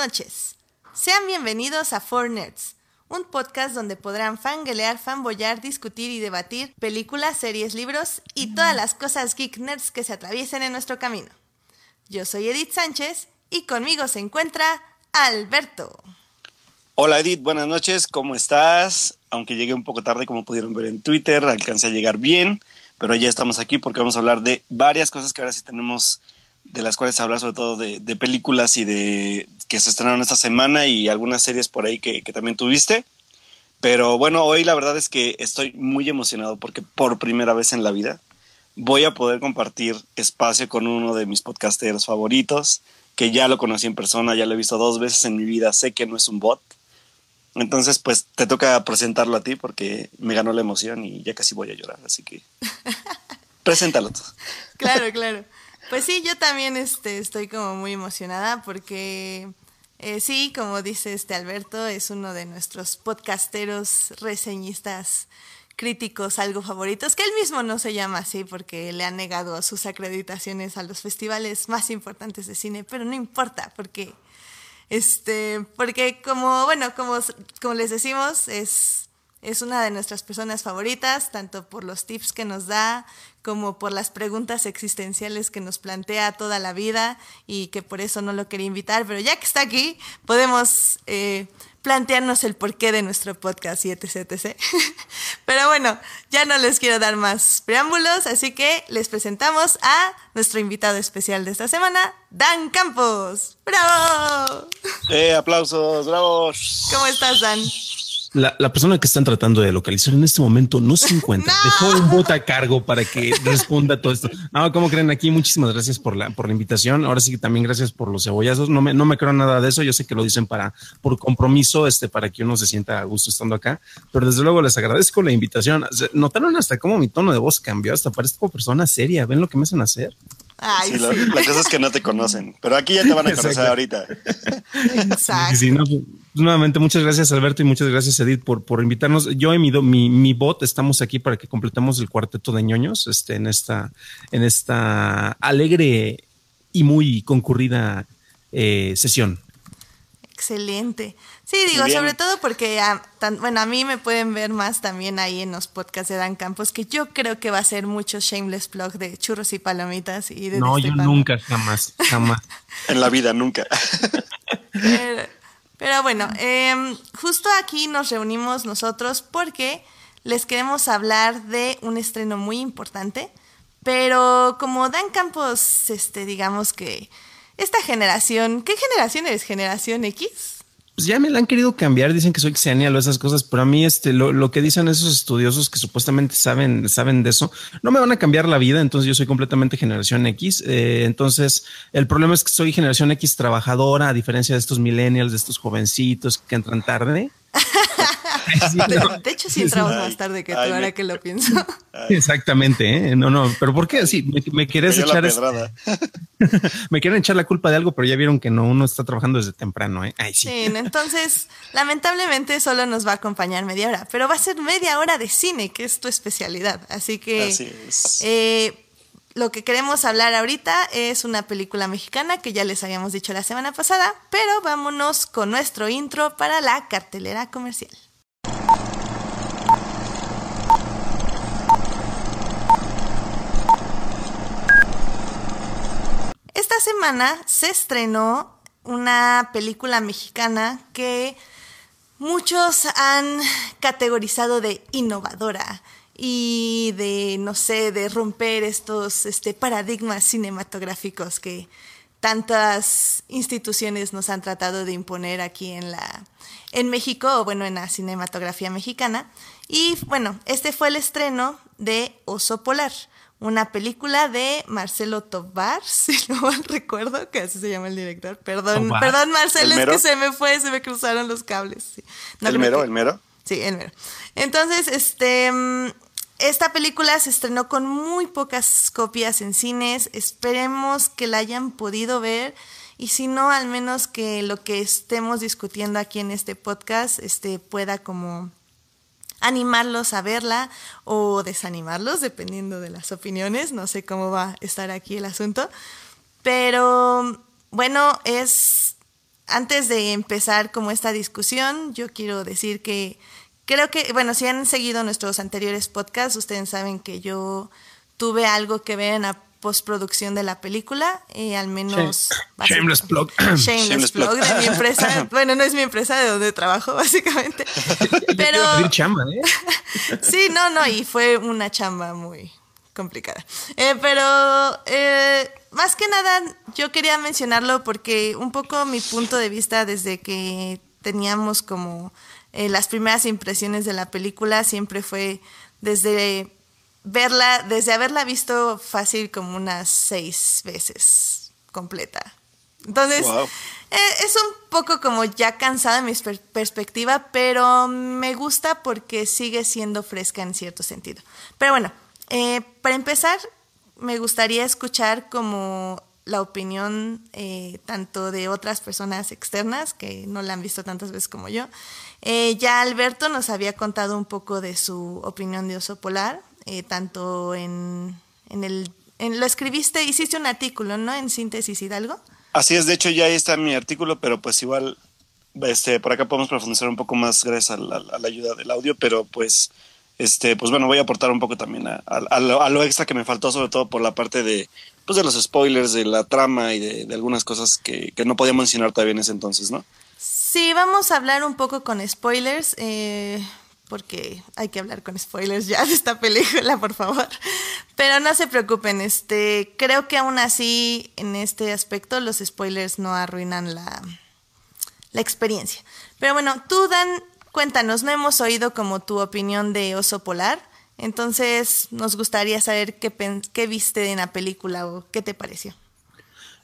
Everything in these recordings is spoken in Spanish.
Noches. Sean bienvenidos a Four Nerds, un podcast donde podrán fangelear, fanboyar, discutir y debatir películas, series, libros y todas las cosas geek nerds que se atraviesen en nuestro camino. Yo soy Edith Sánchez y conmigo se encuentra Alberto. Hola Edith, buenas noches, ¿cómo estás? Aunque llegué un poco tarde, como pudieron ver en Twitter, alcancé a llegar bien, pero ya estamos aquí porque vamos a hablar de varias cosas que ahora sí tenemos de las cuales hablar sobre todo de, películas y de que se estrenaron esta semana y algunas series por ahí que, también tuviste. Pero bueno, hoy la verdad es que estoy muy emocionado porque por primera vez en la vida voy a poder compartir espacio con uno de mis podcasteros favoritos, que ya lo conocí en persona, ya lo he visto dos veces en mi vida, sé que no es un bot. Entonces, pues te toca presentarlo a ti porque me ganó la emoción y ya casi voy a llorar, así que preséntalo. Claro, claro. Pues sí, yo también este, estoy como muy emocionada porque eh, sí, como dice este Alberto, es uno de nuestros podcasteros, reseñistas, críticos, algo favoritos, que él mismo no se llama así porque le han negado sus acreditaciones a los festivales más importantes de cine, pero no importa porque, este, porque como, bueno, como, como les decimos, es es una de nuestras personas favoritas, tanto por los tips que nos da como por las preguntas existenciales que nos plantea toda la vida y que por eso no lo quería invitar, pero ya que está aquí, podemos eh, plantearnos el porqué de nuestro podcast y etc, etc. pero bueno, ya no les quiero dar más preámbulos, así que les presentamos a nuestro invitado especial de esta semana, Dan Campos. ¡Bravo! ¡Eh, aplausos! ¡Bravos! ¿Cómo estás, Dan? La, persona que están tratando de localizar en este momento no se encuentra. Dejó un bot a cargo para que responda todo esto. No, ¿cómo creen aquí? Muchísimas gracias por la, por la invitación. Ahora sí que también gracias por los cebollazos. No me, no me creo nada de eso. Yo sé que lo dicen para, por compromiso, este, para que uno se sienta a gusto estando acá. Pero desde luego les agradezco la invitación. Notaron hasta cómo mi tono de voz cambió. Hasta parezco persona seria. ¿Ven lo que me hacen hacer? sí, La, cosa es que no te conocen, pero aquí ya te van a conocer ahorita. Exacto. Nuevamente, muchas gracias Alberto y muchas gracias Edith por, por invitarnos. Yo y mi, mi, mi, bot estamos aquí para que completemos el cuarteto de ñoños este, en, esta, en esta alegre y muy concurrida eh, sesión. Excelente. Sí, digo, sobre todo porque, bueno, a mí me pueden ver más también ahí en los podcasts de Dan Campos, que yo creo que va a ser mucho shameless plug de churros y palomitas y de No, yo nunca, jamás, jamás. en la vida, nunca. pero, bueno, em, justo aquí nos reunimos nosotros porque les queremos hablar de un estreno muy importante, pero como Dan Campos, este, digamos que esta generación, ¿qué generación eres? ¿Generación X? Pues ya me la han querido cambiar, dicen que soy xenial o esas cosas, pero a mí este, lo, que dicen esos estudiosos que supuestamente saben, saben de eso, no me van a cambiar la vida, entonces yo soy completamente generación X, eh, entonces el problema es que soy generación X trabajadora, a diferencia de estos millennials, de estos jovencitos que entran tarde. De, hecho, sí entramos más tarde que tú, ahora que lo pienso. Exactamente, ¿eh? No, no, pero ¿por qué así? ¿Me, quieres echar? me quieren echar la culpa de algo, pero ya vieron que no, uno está trabajando desde temprano, ¿eh? sí. entonces, lamentablemente solo nos va a acompañar media hora, pero va a ser media hora de cine, que es tu especialidad. Así que eh, lo que queremos hablar ahorita es una película mexicana que ya les habíamos dicho la semana pasada, pero vámonos con nuestro intro para la cartelera comercial. Esta semana se estrenó una película mexicana que muchos han categorizado de innovadora y de, no sé, de romper estos este, paradigmas cinematográficos que tantas instituciones nos han tratado de imponer aquí en la en México o bueno en la cinematografía mexicana y bueno este fue el estreno de Oso Polar una película de Marcelo Tobar, si no mal recuerdo, que así se llama el director. Perdón, perdón Marcelo, es que se me fue, se me cruzaron los cables. ¿El mero? ¿El mero? Sí, el mero. Entonces, este, mm, esta película se estrenó con muy pocas copias en cines. Esperemos que la hayan podido ver. Y si no, al menos que lo que estemos discutiendo aquí en este podcast este, pueda como animarlos a verla o desanimarlos, dependiendo de las opiniones. No sé cómo va a estar aquí el asunto. Pero bueno, es antes de empezar como esta discusión, yo quiero decir que creo que, bueno, si han seguido nuestros anteriores podcasts, ustedes saben que yo tuve algo que ver en la postproducción de la película, eh, al menos... Shameless plug. Shameless, plug de mi empresa. bueno, no es mi empresa de donde trabajo, básicamente. Pero... chamba, ¿eh? sí, no, no, y fue una chamba muy complicada. Eh, pero eh, más que nada, yo quería mencionarlo porque un poco mi punto de vista desde que teníamos como las primeras impresiones de la película siempre fue desde verla, desde haberla visto fácil como unas seis veces completa. Entonces, eh, es un poco como ya cansada mi perspectiva, pero me gusta porque sigue siendo fresca en cierto sentido. Pero bueno, eh, para empezar, me gustaría escuchar como la opinión eh, tanto de otras personas externas que no la han visto tantas veces como yo. ya Alberto nos había contado un poco de su opinión de Oso Polar, eh, tanto en, en el... Lo escribiste, hiciste un artículo, ¿no? En Síntesis Hidalgo. Así es, de hecho ya ahí está mi artículo, pero pues igual este, por acá podemos profundizar un poco más gracias a la, ayuda del audio, pero pues, este, pues bueno, voy a aportar un poco también a, lo, extra que me faltó, sobre todo por la parte de, pues de los spoilers, de la trama y de, algunas cosas que, que, no podía mencionar todavía en ese entonces, ¿no? Sí, vamos a hablar un poco con spoilers. Eh, porque hay que hablar con spoilers ya de esta película, por favor. Pero no se preocupen, este, creo que aún así en este aspecto los spoilers no arruinan la, la experiencia. Pero bueno, tú Dan, cuéntanos, no hemos oído como tu opinión de Oso Polar, entonces nos gustaría saber qué, qué viste en la película o qué te pareció.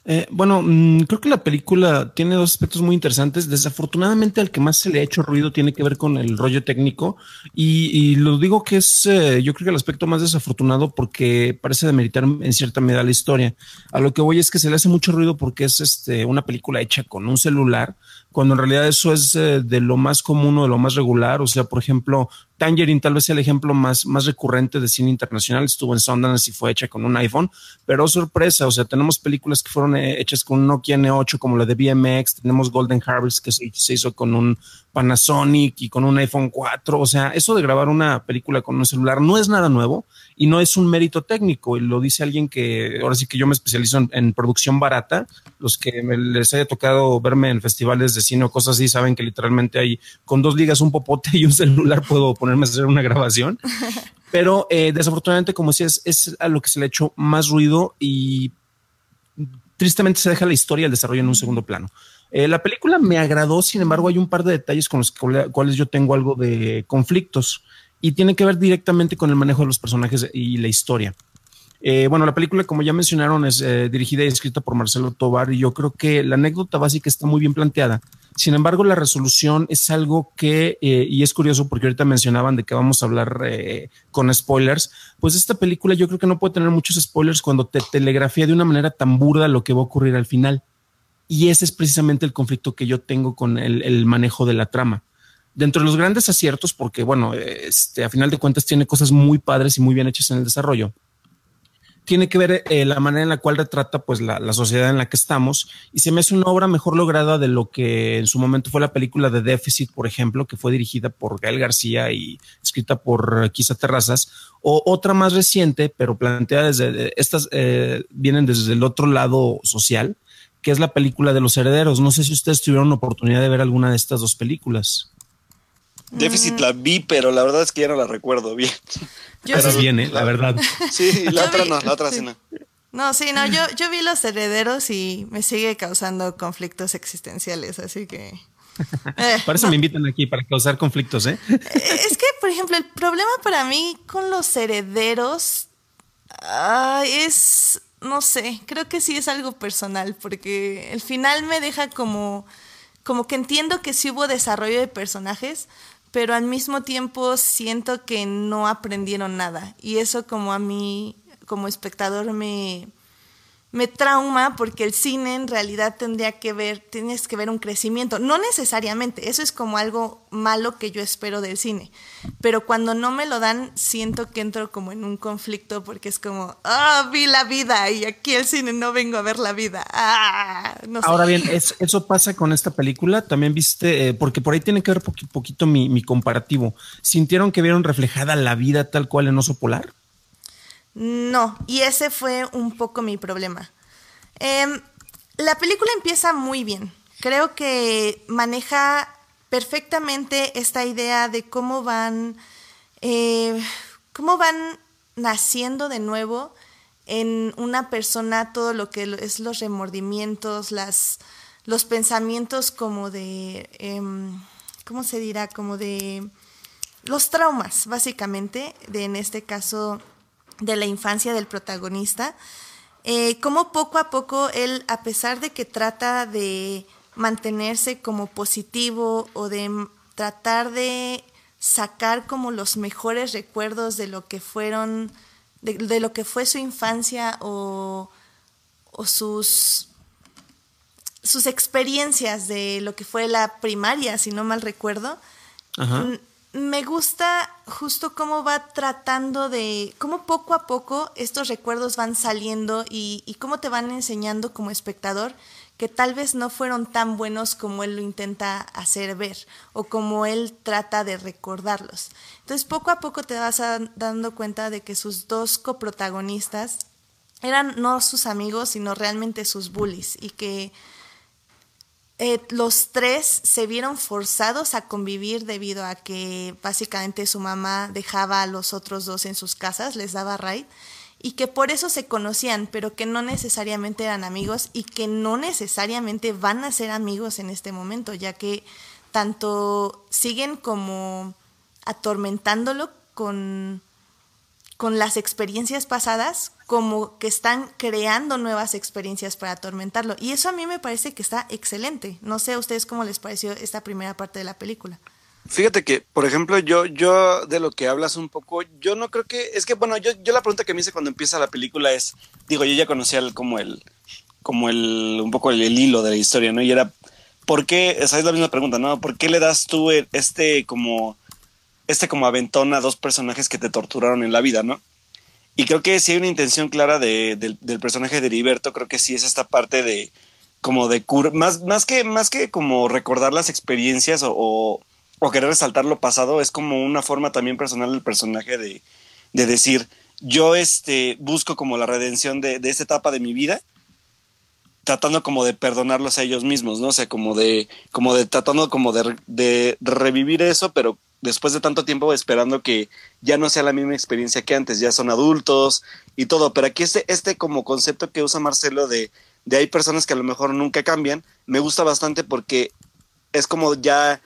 Eh, bueno, mm, creo que la película tiene dos aspectos muy interesantes. Desafortunadamente, al que más se le ha hecho ruido tiene que ver con el rollo técnico. Y, lo digo que es, eh, yo creo que el aspecto más desafortunado porque parece demeritar en cierta medida la historia. A lo que voy es que se le hace mucho ruido porque es este, una película hecha con un celular cuando en realidad eso es eh, de lo más común o de lo más regular. O sea, por ejemplo, Tangerine tal vez sea el ejemplo más, más recurrente de cine internacional. Estuvo en Sundance y fue hecha con un iPhone, pero sorpresa, o sea, tenemos películas que fueron eh, hechas con un Nokia N8 como la de BMX, tenemos Golden Harvest que se, hizo con un Panasonic y con un iPhone 4. O sea, eso de grabar una película con un celular no es nada nuevo y no es un mérito técnico. Y lo dice alguien que ahora sí que yo me especializo en, producción barata. Los que les haya tocado verme en festivales de cine o cosas así saben que literalmente hay con dos ligas, un popote y un celular puedo ponerme a hacer una grabación. Pero eh, desafortunadamente, como decías, es a lo que se le ha hecho más ruido y tristemente se deja la historia y el desarrollo en un segundo plano. Eh, la película me agradó, sin embargo, hay un par de detalles con los cuales yo tengo algo de conflictos y tiene que ver directamente con el manejo de los personajes y la historia. Eh, bueno, la película, como ya mencionaron, es eh, dirigida y escrita por Marcelo Tobar y yo creo que la anécdota básica está muy bien planteada. Sin embargo, la resolución es algo que, eh, y es curioso porque ahorita mencionaban de que vamos a hablar con spoilers, pues esta película yo creo que no puede tener muchos spoilers cuando te telegrafía de una manera tan burda lo que va a ocurrir al final. Y ese es precisamente el conflicto que yo tengo con el manejo de la trama dentro de los grandes aciertos, porque bueno, este, a final de cuentas tiene cosas muy padres y muy bien hechas en el desarrollo, tiene que ver eh, la manera en la cual retrata pues la, sociedad en la que estamos y se me hace una obra mejor lograda de lo que en su momento fue la película de Déficit, por ejemplo, que fue dirigida por Gael García y escrita por Quizá Terrazas, o otra más reciente, pero planteada desde estas, eh, vienen desde el otro lado social, que es la película de los herederos. No sé si ustedes tuvieron oportunidad de ver alguna de estas dos películas. Déficit la vi, pero la verdad es que ya no la recuerdo bien. pero bien, ¿eh? la verdad. Sí, la otra no, la otra sí, no. No, sí, no, yo, yo vi Los Herederos y me sigue causando conflictos existenciales, así que... Eh, para eso me invitan aquí, para causar conflictos, ¿eh? ¿eh? Es que, por ejemplo, el problema para mí con Los Herederos es, no sé, creo que sí es algo personal, porque el final me deja como, como que entiendo que sí hubo desarrollo de personajes, pero al mismo tiempo siento que no aprendieron nada. Y eso como a mí, como espectador, me, me trauma porque el cine en realidad tendría que ver, tienes que ver un crecimiento. No necesariamente, eso es como algo malo que yo espero del cine. Pero cuando no me lo dan, siento que entro como en un conflicto porque es como, ah, vi la vida y aquí el cine no vengo a ver la vida. Ah, Ahora bien, eso pasa con esta película. También viste, eh, porque por ahí tiene que ver poquito mi, mi comparativo. ¿Sintieron que vieron reflejada la vida tal cual en Oso Polar? No, y ese fue un poco mi problema. Em, la película empieza muy bien. Creo que maneja perfectamente esta idea de cómo van, eh, cómo van naciendo de nuevo en una persona todo lo que es los remordimientos, las, los pensamientos como de, em, ¿cómo se dirá? Como de los traumas, básicamente, de en este caso de la infancia del protagonista, eh, como poco a poco él, a pesar de que trata de mantenerse como positivo o de tratar de sacar como los mejores recuerdos de lo que fueron, de, lo que fue su infancia o, o sus, sus experiencias de lo que fue la primaria, si no mal recuerdo, me gusta justo cómo va tratando de, cómo poco a poco estos recuerdos van saliendo y, cómo te van enseñando como espectador que tal vez no fueron tan buenos como él lo intenta hacer ver o como él trata de recordarlos. Entonces poco a poco te vas dando cuenta de que sus dos coprotagonistas eran no sus amigos, sino realmente sus bullies y que eh, los tres se vieron forzados a convivir debido a que básicamente su mamá dejaba a los otros dos en sus casas, les daba raid, y que por eso se conocían, pero que no necesariamente eran amigos y que no necesariamente van a ser amigos en este momento, ya que tanto siguen como atormentándolo con con las experiencias pasadas como que están creando nuevas experiencias para atormentarlo. Y eso a mí me parece que está excelente. No sé a ustedes cómo les pareció esta primera parte de la película. Fíjate que, por ejemplo, yo, yo de lo que hablas un poco, yo no creo que, es que, bueno, yo, yo la pregunta que me hice cuando empieza la película es, digo, yo ya conocía el, como el, como el, un poco el, hilo de la historia, ¿no? Y era, ¿por qué, esa es la misma pregunta, ¿no? ¿Por qué le das tú este como este como aventón a dos personajes que te torturaron en la vida, ¿no? Y creo que si hay una intención clara del personaje de Heriberto, creo que sí es esta parte de como de cura, más, más, que, más que como recordar las experiencias o, o, querer resaltar lo pasado, es como una forma también personal del personaje de, de decir, yo este, busco como la redención de, de esta etapa de mi vida, tratando como de perdonarlos a ellos mismos, ¿no? O sea, como de, como de tratando como de, de revivir eso, pero después de tanto tiempo esperando que ya no sea la misma experiencia que antes, ya son adultos y todo, pero aquí este, este como concepto que usa Marcelo de, de hay personas que a lo mejor nunca cambian, me gusta bastante porque es como ya,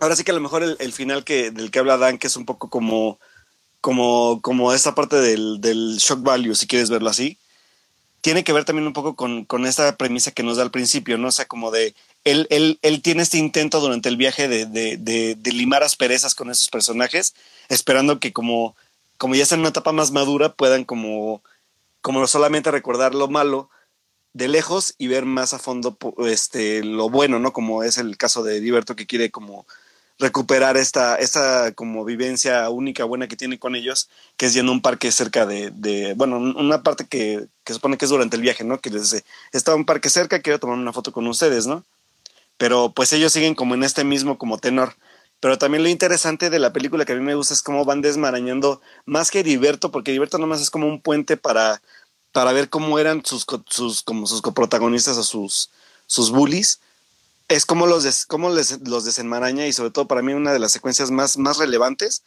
ahora sí que a lo mejor el, final que, del que habla Dan, que es un poco como, como, como esta parte del, shock value, si quieres verlo así, tiene que ver también un poco con, con esta premisa que nos da al principio, ¿no? O sea, como de él, él, él, tiene este intento durante el viaje de, de, de, de, limar asperezas con esos personajes, esperando que como, como ya están en una etapa más madura puedan como, como solamente recordar lo malo de lejos y ver más a fondo este, lo bueno, ¿no? Como es el caso de Liberto que quiere como recuperar esta, esta como vivencia única, buena que tiene con ellos, que es yendo a un parque cerca de, de bueno, una parte que, que supone que es durante el viaje, ¿no? Que les dice, está un parque cerca, quiero tomar una foto con ustedes, ¿no? Pero pues ellos siguen como en este mismo como tenor. Pero también lo interesante de la película que a mí me gusta es cómo van desmarañando más que Heriberto, porque Heriberto nomás es como un puente para, para ver cómo eran sus, sus, como sus coprotagonistas o sus, sus bullies. Es como los, des, cómo les, los desenmaraña y sobre todo para mí una de las secuencias más, más relevantes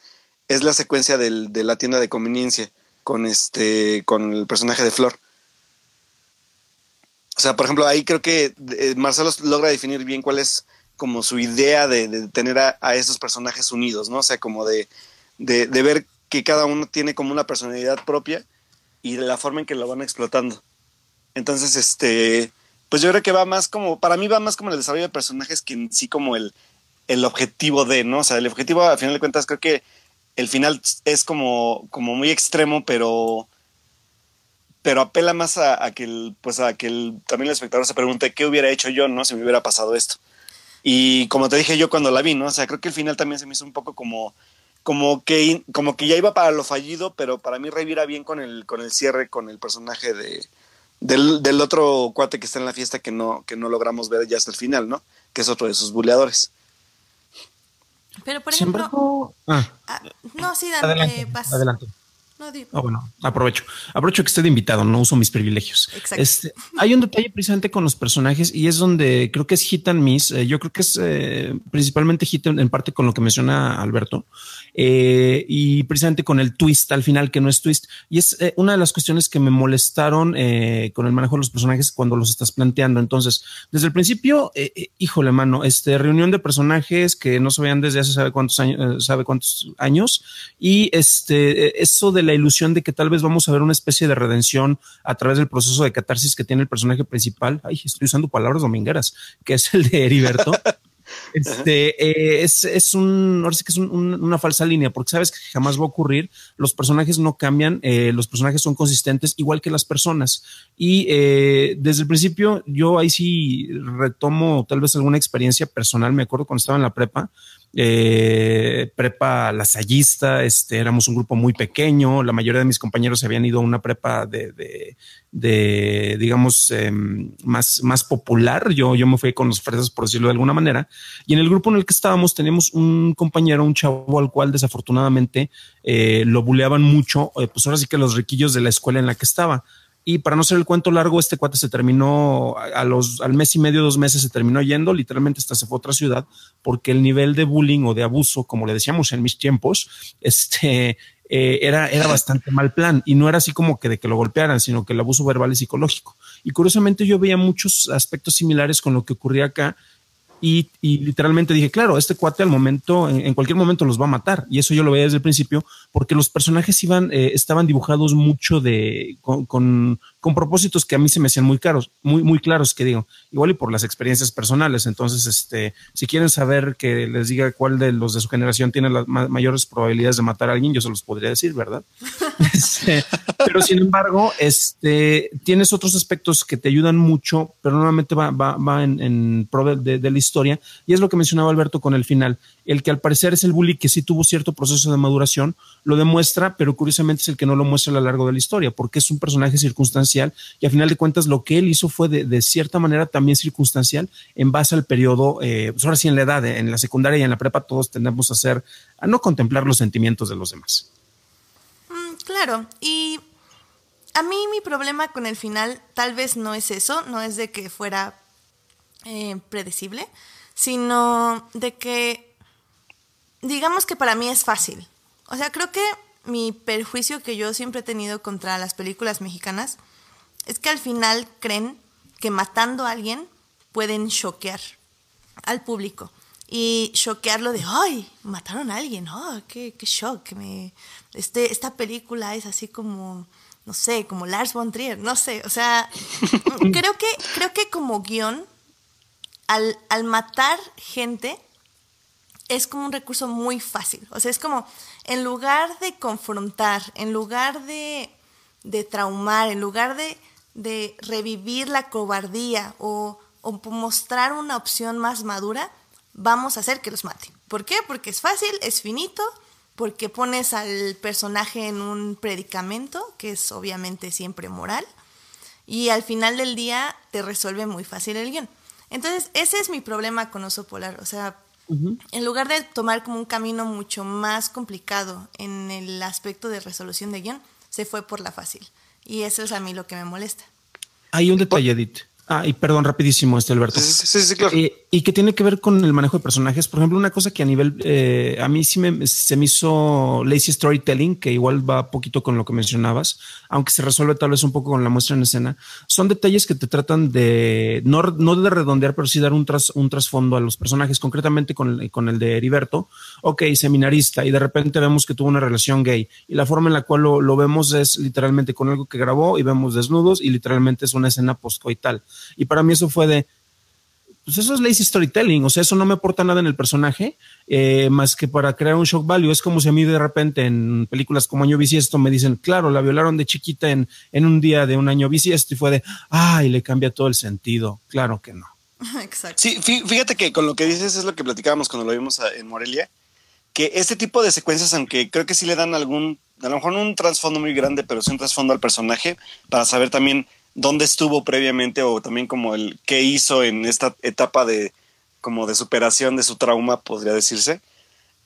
es la secuencia del, de la tienda de conveniencia con, este, con el personaje de Flor o sea, por ejemplo, ahí creo que eh, Marcelo logra definir bien cuál es como su idea de, tener a, esos personajes unidos, ¿no? O sea, como de, de, ver que cada uno tiene como una personalidad propia y de la forma en que lo van explotando. Entonces, este, pues yo creo que va más como, para mí va más como el desarrollo de personajes que en sí como el, el objetivo de, ¿no? O sea, el objetivo, a final de cuentas, creo que el final es como, como muy extremo, pero pero apela más a, que el, pues a que el, también el espectador se pregunte qué hubiera hecho yo, ¿no? Si me hubiera pasado esto. Y como te dije yo cuando la vi, ¿no? O sea, creo que el final también se me hizo un poco como, como que, como que ya iba para lo fallido, pero para mí revira bien con el, con el cierre, con el personaje de, del, del, otro cuate que está en la fiesta que no, que no logramos ver ya hasta el final, ¿no? Que es otro de sus buleadores. Pero por ejemplo. Ah. Ah, no, sí, Dante, adelante. adelante. No, ah, bueno, aprovecho. Aprovecho que estoy de invitado, no uso mis privilegios. Este, hay un detalle precisamente con los personajes y es donde creo que es hit and miss. Eh, yo creo que es eh, principalmente hit en, parte con lo que menciona Alberto eh, y precisamente con el twist al final, que no es twist. Y es una de las cuestiones que me molestaron con el manejo de los personajes cuando los estás planteando. Entonces, desde el principio, híjole, mano, este reunión de personajes que no se vean desde hace sabe cuántos años, sabe cuántos años y este, eso de la ilusión de que tal vez vamos a ver una especie de redención a través del proceso de catarsis que tiene el personaje principal. Ay, estoy usando palabras domingueras, que es el de Heriberto. Este eh, es, es, un, ahora sí que es una falsa línea, porque sabes que jamás va a ocurrir. Los personajes no cambian, eh, los personajes son consistentes, igual que las personas. Y eh, desde el principio, yo ahí sí retomo tal vez alguna experiencia personal. Me acuerdo cuando estaba en la prepa, eh, prepa lasallista, este, éramos un grupo muy pequeño, la mayoría de mis compañeros se habían ido a una prepa de, de, digamos, em, más, más popular, yo, yo me fui con los fresas, por decirlo de alguna manera, y en el grupo en el que estábamos teníamos un compañero, un chavo al cual desafortunadamente eh, lo buleaban mucho, eh, pues ahora sí que los riquillos de la escuela en la que estaba. Y para no ser el cuento largo, este cuate se terminó a los, al mes y medio, dos meses se terminó yendo, literalmente hasta se fue a otra ciudad, porque el nivel de bullying o de abuso, como le decíamos en mis tiempos, este, eh, era, era bastante mal plan y no era así como que de que lo golpearan, sino que el abuso verbal es psicológico. Y curiosamente yo veía muchos aspectos similares con lo que ocurría acá y, literalmente dije, claro, este cuate al momento, en, cualquier momento los va a matar. Y eso yo lo veía desde el principio, porque los personajes iban, eh, estaban dibujados mucho de, con, con, propósitos que a mí se me hacían muy caros, muy, muy claros, que digo, igual y por las experiencias personales. Entonces, este, si quieren saber que les diga cuál de los de su generación tiene las mayores probabilidades de matar a alguien, yo se los podría decir, ¿verdad? Este, pero sin embargo, este, tienes otros aspectos que te ayudan mucho, pero normalmente va, va, va en, en pro de, de la historia. Y es lo que mencionaba Alberto con el final. El que al parecer es el bully que sí tuvo cierto proceso de maduración, lo demuestra, pero curiosamente es el que no lo muestra a lo largo de la historia, porque es un personaje circunstancial y a final de cuentas lo que él hizo fue de, cierta manera también circunstancial en base al periodo, eh, pues ahora sí en la edad, en la secundaria y en la prepa todos tendemos a hacer, a no contemplar los sentimientos de los demás. Mm, claro, y a mí mi problema con el final tal vez no es eso, no es de que fuera eh, predecible, sino de que, digamos que para mí es fácil. O sea, creo que mi perjuicio que yo siempre he tenido contra las películas mexicanas es que al final creen que matando a alguien pueden choquear al público y choquearlo de, ay, mataron a alguien, oh, qué, qué shock, me, este, esta película es así como, no sé, como Lars von Trier, no sé, o sea, creo que, creo que como guion al, matar gente es como un recurso muy fácil. O sea, es como, en lugar de confrontar, en lugar de, de traumar, en lugar de, de revivir la cobardía o, o, mostrar una opción más madura, vamos a hacer que los mate. ¿Por qué? Porque es fácil, es finito, porque pones al personaje en un predicamento, que es obviamente siempre moral, y al final del día te resuelve muy fácil el guion. Entonces, ese es mi problema con Oso Polar. O sea, en lugar de tomar como un camino mucho más complicado en el aspecto de resolución de guion, se fue por la fácil. Y eso es a mí lo que me molesta. Hay un detalle, Edith. Ah, y perdón, rapidísimo, este Alberto. Sí, sí, claro. Eh, y que tiene que ver con el manejo de personajes. Por ejemplo, una cosa que a nivel, eh, a mí sí me, se me hizo lazy storytelling, que igual va poquito con lo que mencionabas, aunque se resuelve tal vez un poco con la muestra en escena. Son detalles que te tratan de, no, no de redondear, pero sí dar un, tras, un trasfondo a los personajes, concretamente con el, con el de Heriberto. Ok, seminarista, y de repente vemos que tuvo una relación gay. Y la forma en la cual lo, lo vemos es literalmente con algo que grabó y vemos desnudos y literalmente es una escena postcoital. Y para mí eso fue de, pues eso es lazy storytelling, o sea, eso no me aporta nada en el personaje, eh, más que para crear un shock value. Es como si a mí de repente en películas como Año Bisiesto me dicen, claro, la violaron de chiquita en, en un día de un año bisiesto y fue de, ay, le cambia todo el sentido. Claro que no. Exacto. Sí, fíjate que con lo que dices es lo que platicábamos cuando lo vimos en Morelia, que este tipo de secuencias, aunque creo que sí le dan algún, a lo mejor no un trasfondo muy grande, pero sí un trasfondo al personaje, para saber también dónde estuvo previamente o también como el qué hizo en esta etapa de como de superación de su trauma, podría decirse.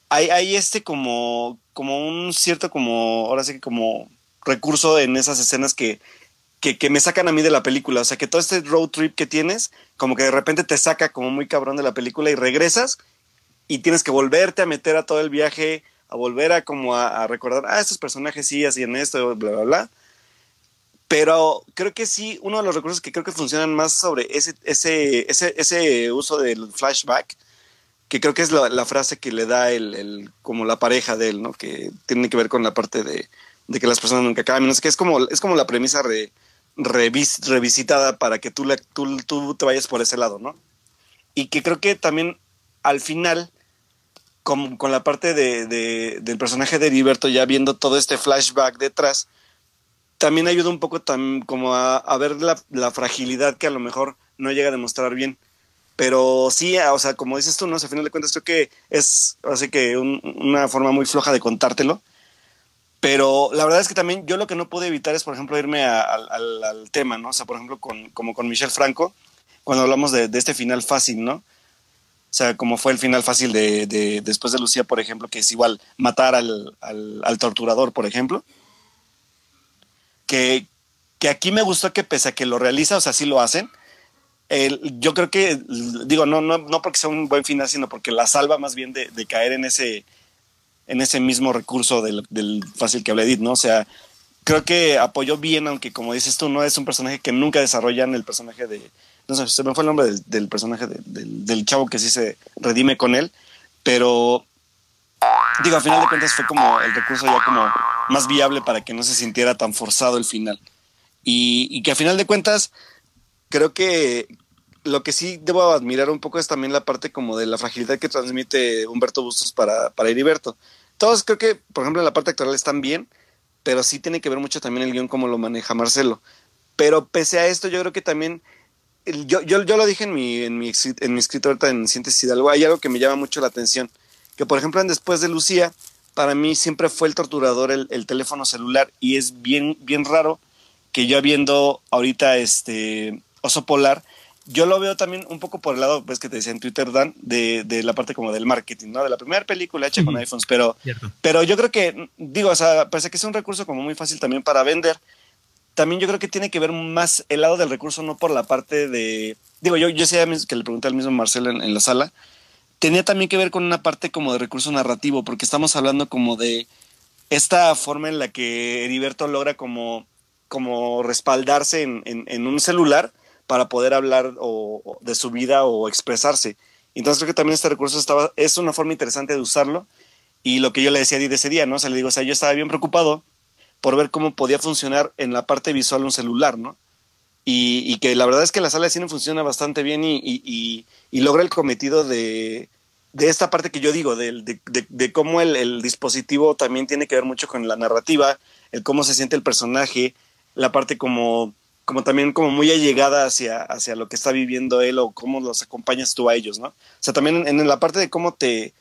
Hay, hay este como, como un cierto como, ahora sí que como recurso en esas escenas que, que, que, me sacan a mí de la película. O sea, que todo este road trip que tienes, como que de repente te saca como muy cabrón de la película y regresas y tienes que volverte a meter a todo el viaje, a volver a como a, recordar, ah, estos personajes sí hacían esto, bla, bla, bla. Pero creo que sí, uno de los recursos que creo que funcionan más sobre ese, ese, ese, ese uso del flashback, que creo que es la, frase que le da el, el, como la pareja de él, ¿no? Que tiene que ver con la parte de, de que las personas nunca acaban. No sé, que es como, es como la premisa re, revis, revisitada para que tú, la, tú, tú te vayas por ese lado, ¿no? Y que creo que también al final, con, con la parte de, de, del personaje de Heriberto ya viendo todo este flashback detrás, también ayuda un poco como a, ver la, fragilidad que a lo mejor no llega a demostrar bien. Pero sí, o sea, como dices tú, ¿no? a final de cuentas creo que es así que una forma muy floja de contártelo. Pero la verdad es que también yo lo que no pude evitar es, por ejemplo, irme al, tema, ¿no? O sea, por ejemplo, con, como con Michelle Franco, cuando hablamos de, este final fácil, ¿no? O sea, como fue el final fácil de, de, después de Lucía, por ejemplo, que es igual matar al, al torturador, por ejemplo que, aquí me gustó que pese a que lo realiza, o sea, sí lo hacen, yo creo que, digo, no, no, no porque sea un buen final, sino porque la salva más bien de, caer en ese, en ese mismo recurso del, fácil que hablé Edith, ¿no? O sea, creo que apoyó bien, aunque como dices tú, no es un personaje que nunca desarrollan el personaje de, no sé, se me fue el nombre del, personaje del, del, chavo que sí se redime con él, pero digo, a final de cuentas fue como el recurso ya como más viable para que no se sintiera tan forzado el final. Y, que a final de cuentas, creo que lo que sí debo admirar un poco es también la parte como de la fragilidad que transmite Humberto Bustos para, para Heriberto. Todos creo que, por ejemplo, en la parte actoral están bien, pero sí tiene que ver mucho también el guion como lo maneja Marcelo. Pero pese a esto, yo creo que también, yo, yo, yo lo dije en mi, en mi, en mi escrito ahorita en Síntesis Hidalgo, hay algo que me llama mucho la atención que por ejemplo en Después de Lucía, para mí siempre fue el torturador el, teléfono celular y es bien, bien raro que yo viendo ahorita este Oso Polar, yo lo veo también un poco por el lado, pues que te decía en Twitter, Dan, de, de la parte como del marketing, ¿no? De la primera película hecha con iPhones, pero, pero yo creo que, digo, o sea, parece que es un recurso como muy fácil también para vender, también yo creo que tiene que ver más el lado del recurso, no por la parte de, digo, yo, yo sé que le pregunté al mismo Marcelo en la sala, tenía también que ver con una parte como de recurso narrativo, porque estamos hablando como de esta forma en la que Heriberto logra como, como respaldarse en, un celular para poder hablar o, de su vida o expresarse. Entonces creo que también este recurso estaba, es una forma interesante de usarlo. Y lo que yo le decía a de ese día, ¿no? O le digo, o sea, yo estaba bien preocupado por ver cómo podía funcionar en la parte visual un celular, ¿no? Y, que la verdad es que la sala de cine funciona bastante bien y, logra el cometido de, esta parte que yo digo, de, de, cómo el, dispositivo también tiene que ver mucho con la narrativa, el cómo se siente el personaje, la parte como, como también como muy allegada hacia, hacia lo que está viviendo él o cómo los acompañas tú a ellos, ¿no? O sea, también en, la parte de cómo te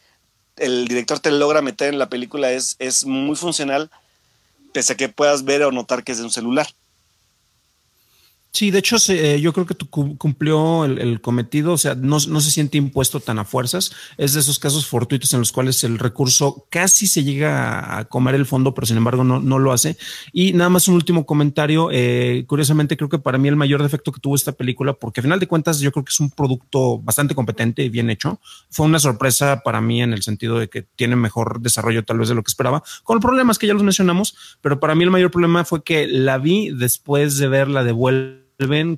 el director te logra meter en la película es, es muy funcional, pese a que puedas ver o notar que es de un celular. Sí, de hecho, eh, yo creo que cumplió el, cometido, o sea, no, se siente impuesto tan a fuerzas. Es de esos casos fortuitos en los cuales el recurso casi se llega a comer el fondo, pero sin embargo no, no lo hace. Y nada más un último comentario. Eh, curiosamente, creo que para mí el mayor defecto que tuvo esta película, porque a final de cuentas yo creo que es un producto bastante competente y bien hecho, fue una sorpresa para mí en el sentido de que tiene mejor desarrollo tal vez de lo que esperaba, con problemas que ya los mencionamos, pero para mí el mayor problema fue que la vi después de verla de vuelta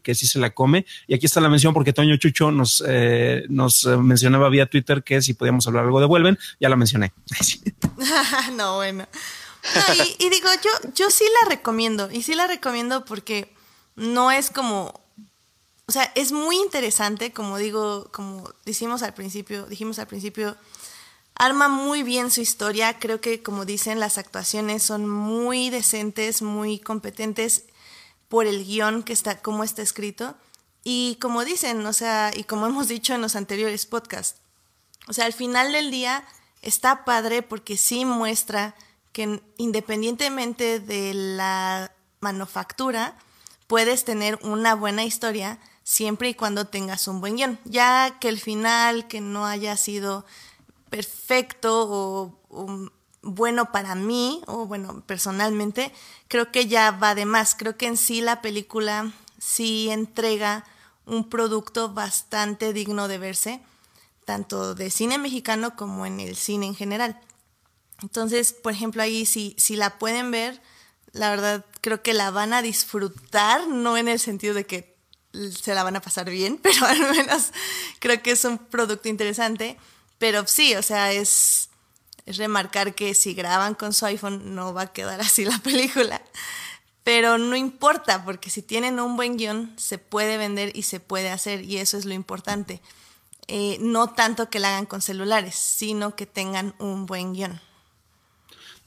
que sí se la come. Y aquí está la mención porque Toño Chucho nos, eh, nos eh, mencionaba vía Twitter que si podíamos hablar algo de Vuelven, ya la mencioné. no, bueno. y, digo, yo, yo sí la recomiendo, y sí la recomiendo porque no es como, o sea, es muy interesante, como digo, como dijimos al principio, dijimos al principio, arma muy bien su historia. Creo que, como dicen, las actuaciones son muy decentes, muy competentes por el guion que está, cómo está escrito. Y como dicen, o sea, y como hemos dicho en los anteriores podcasts, o sea, al final del día está padre porque sí muestra que independientemente de la manufactura, puedes tener una buena historia siempre y cuando tengas un buen guion. Ya que el final, que no haya sido perfecto o, bueno para mí, o bueno, personalmente, creo que ya va de más. Creo que en sí la película sí entrega un producto bastante digno de verse, tanto de cine mexicano como en el cine en general. Entonces, por ejemplo, ahí si, si la pueden ver, la verdad creo que la van a disfrutar, no en el sentido de que se la van a pasar bien, pero al menos creo que es un producto interesante. Pero sí, o sea, es, remarcar que si graban con su iPhone no va a quedar así la película. Pero no importa, porque si tienen un buen guion, se puede vender y se puede hacer, y eso es lo importante. Eh, no tanto que la hagan con celulares, sino que tengan un buen guion.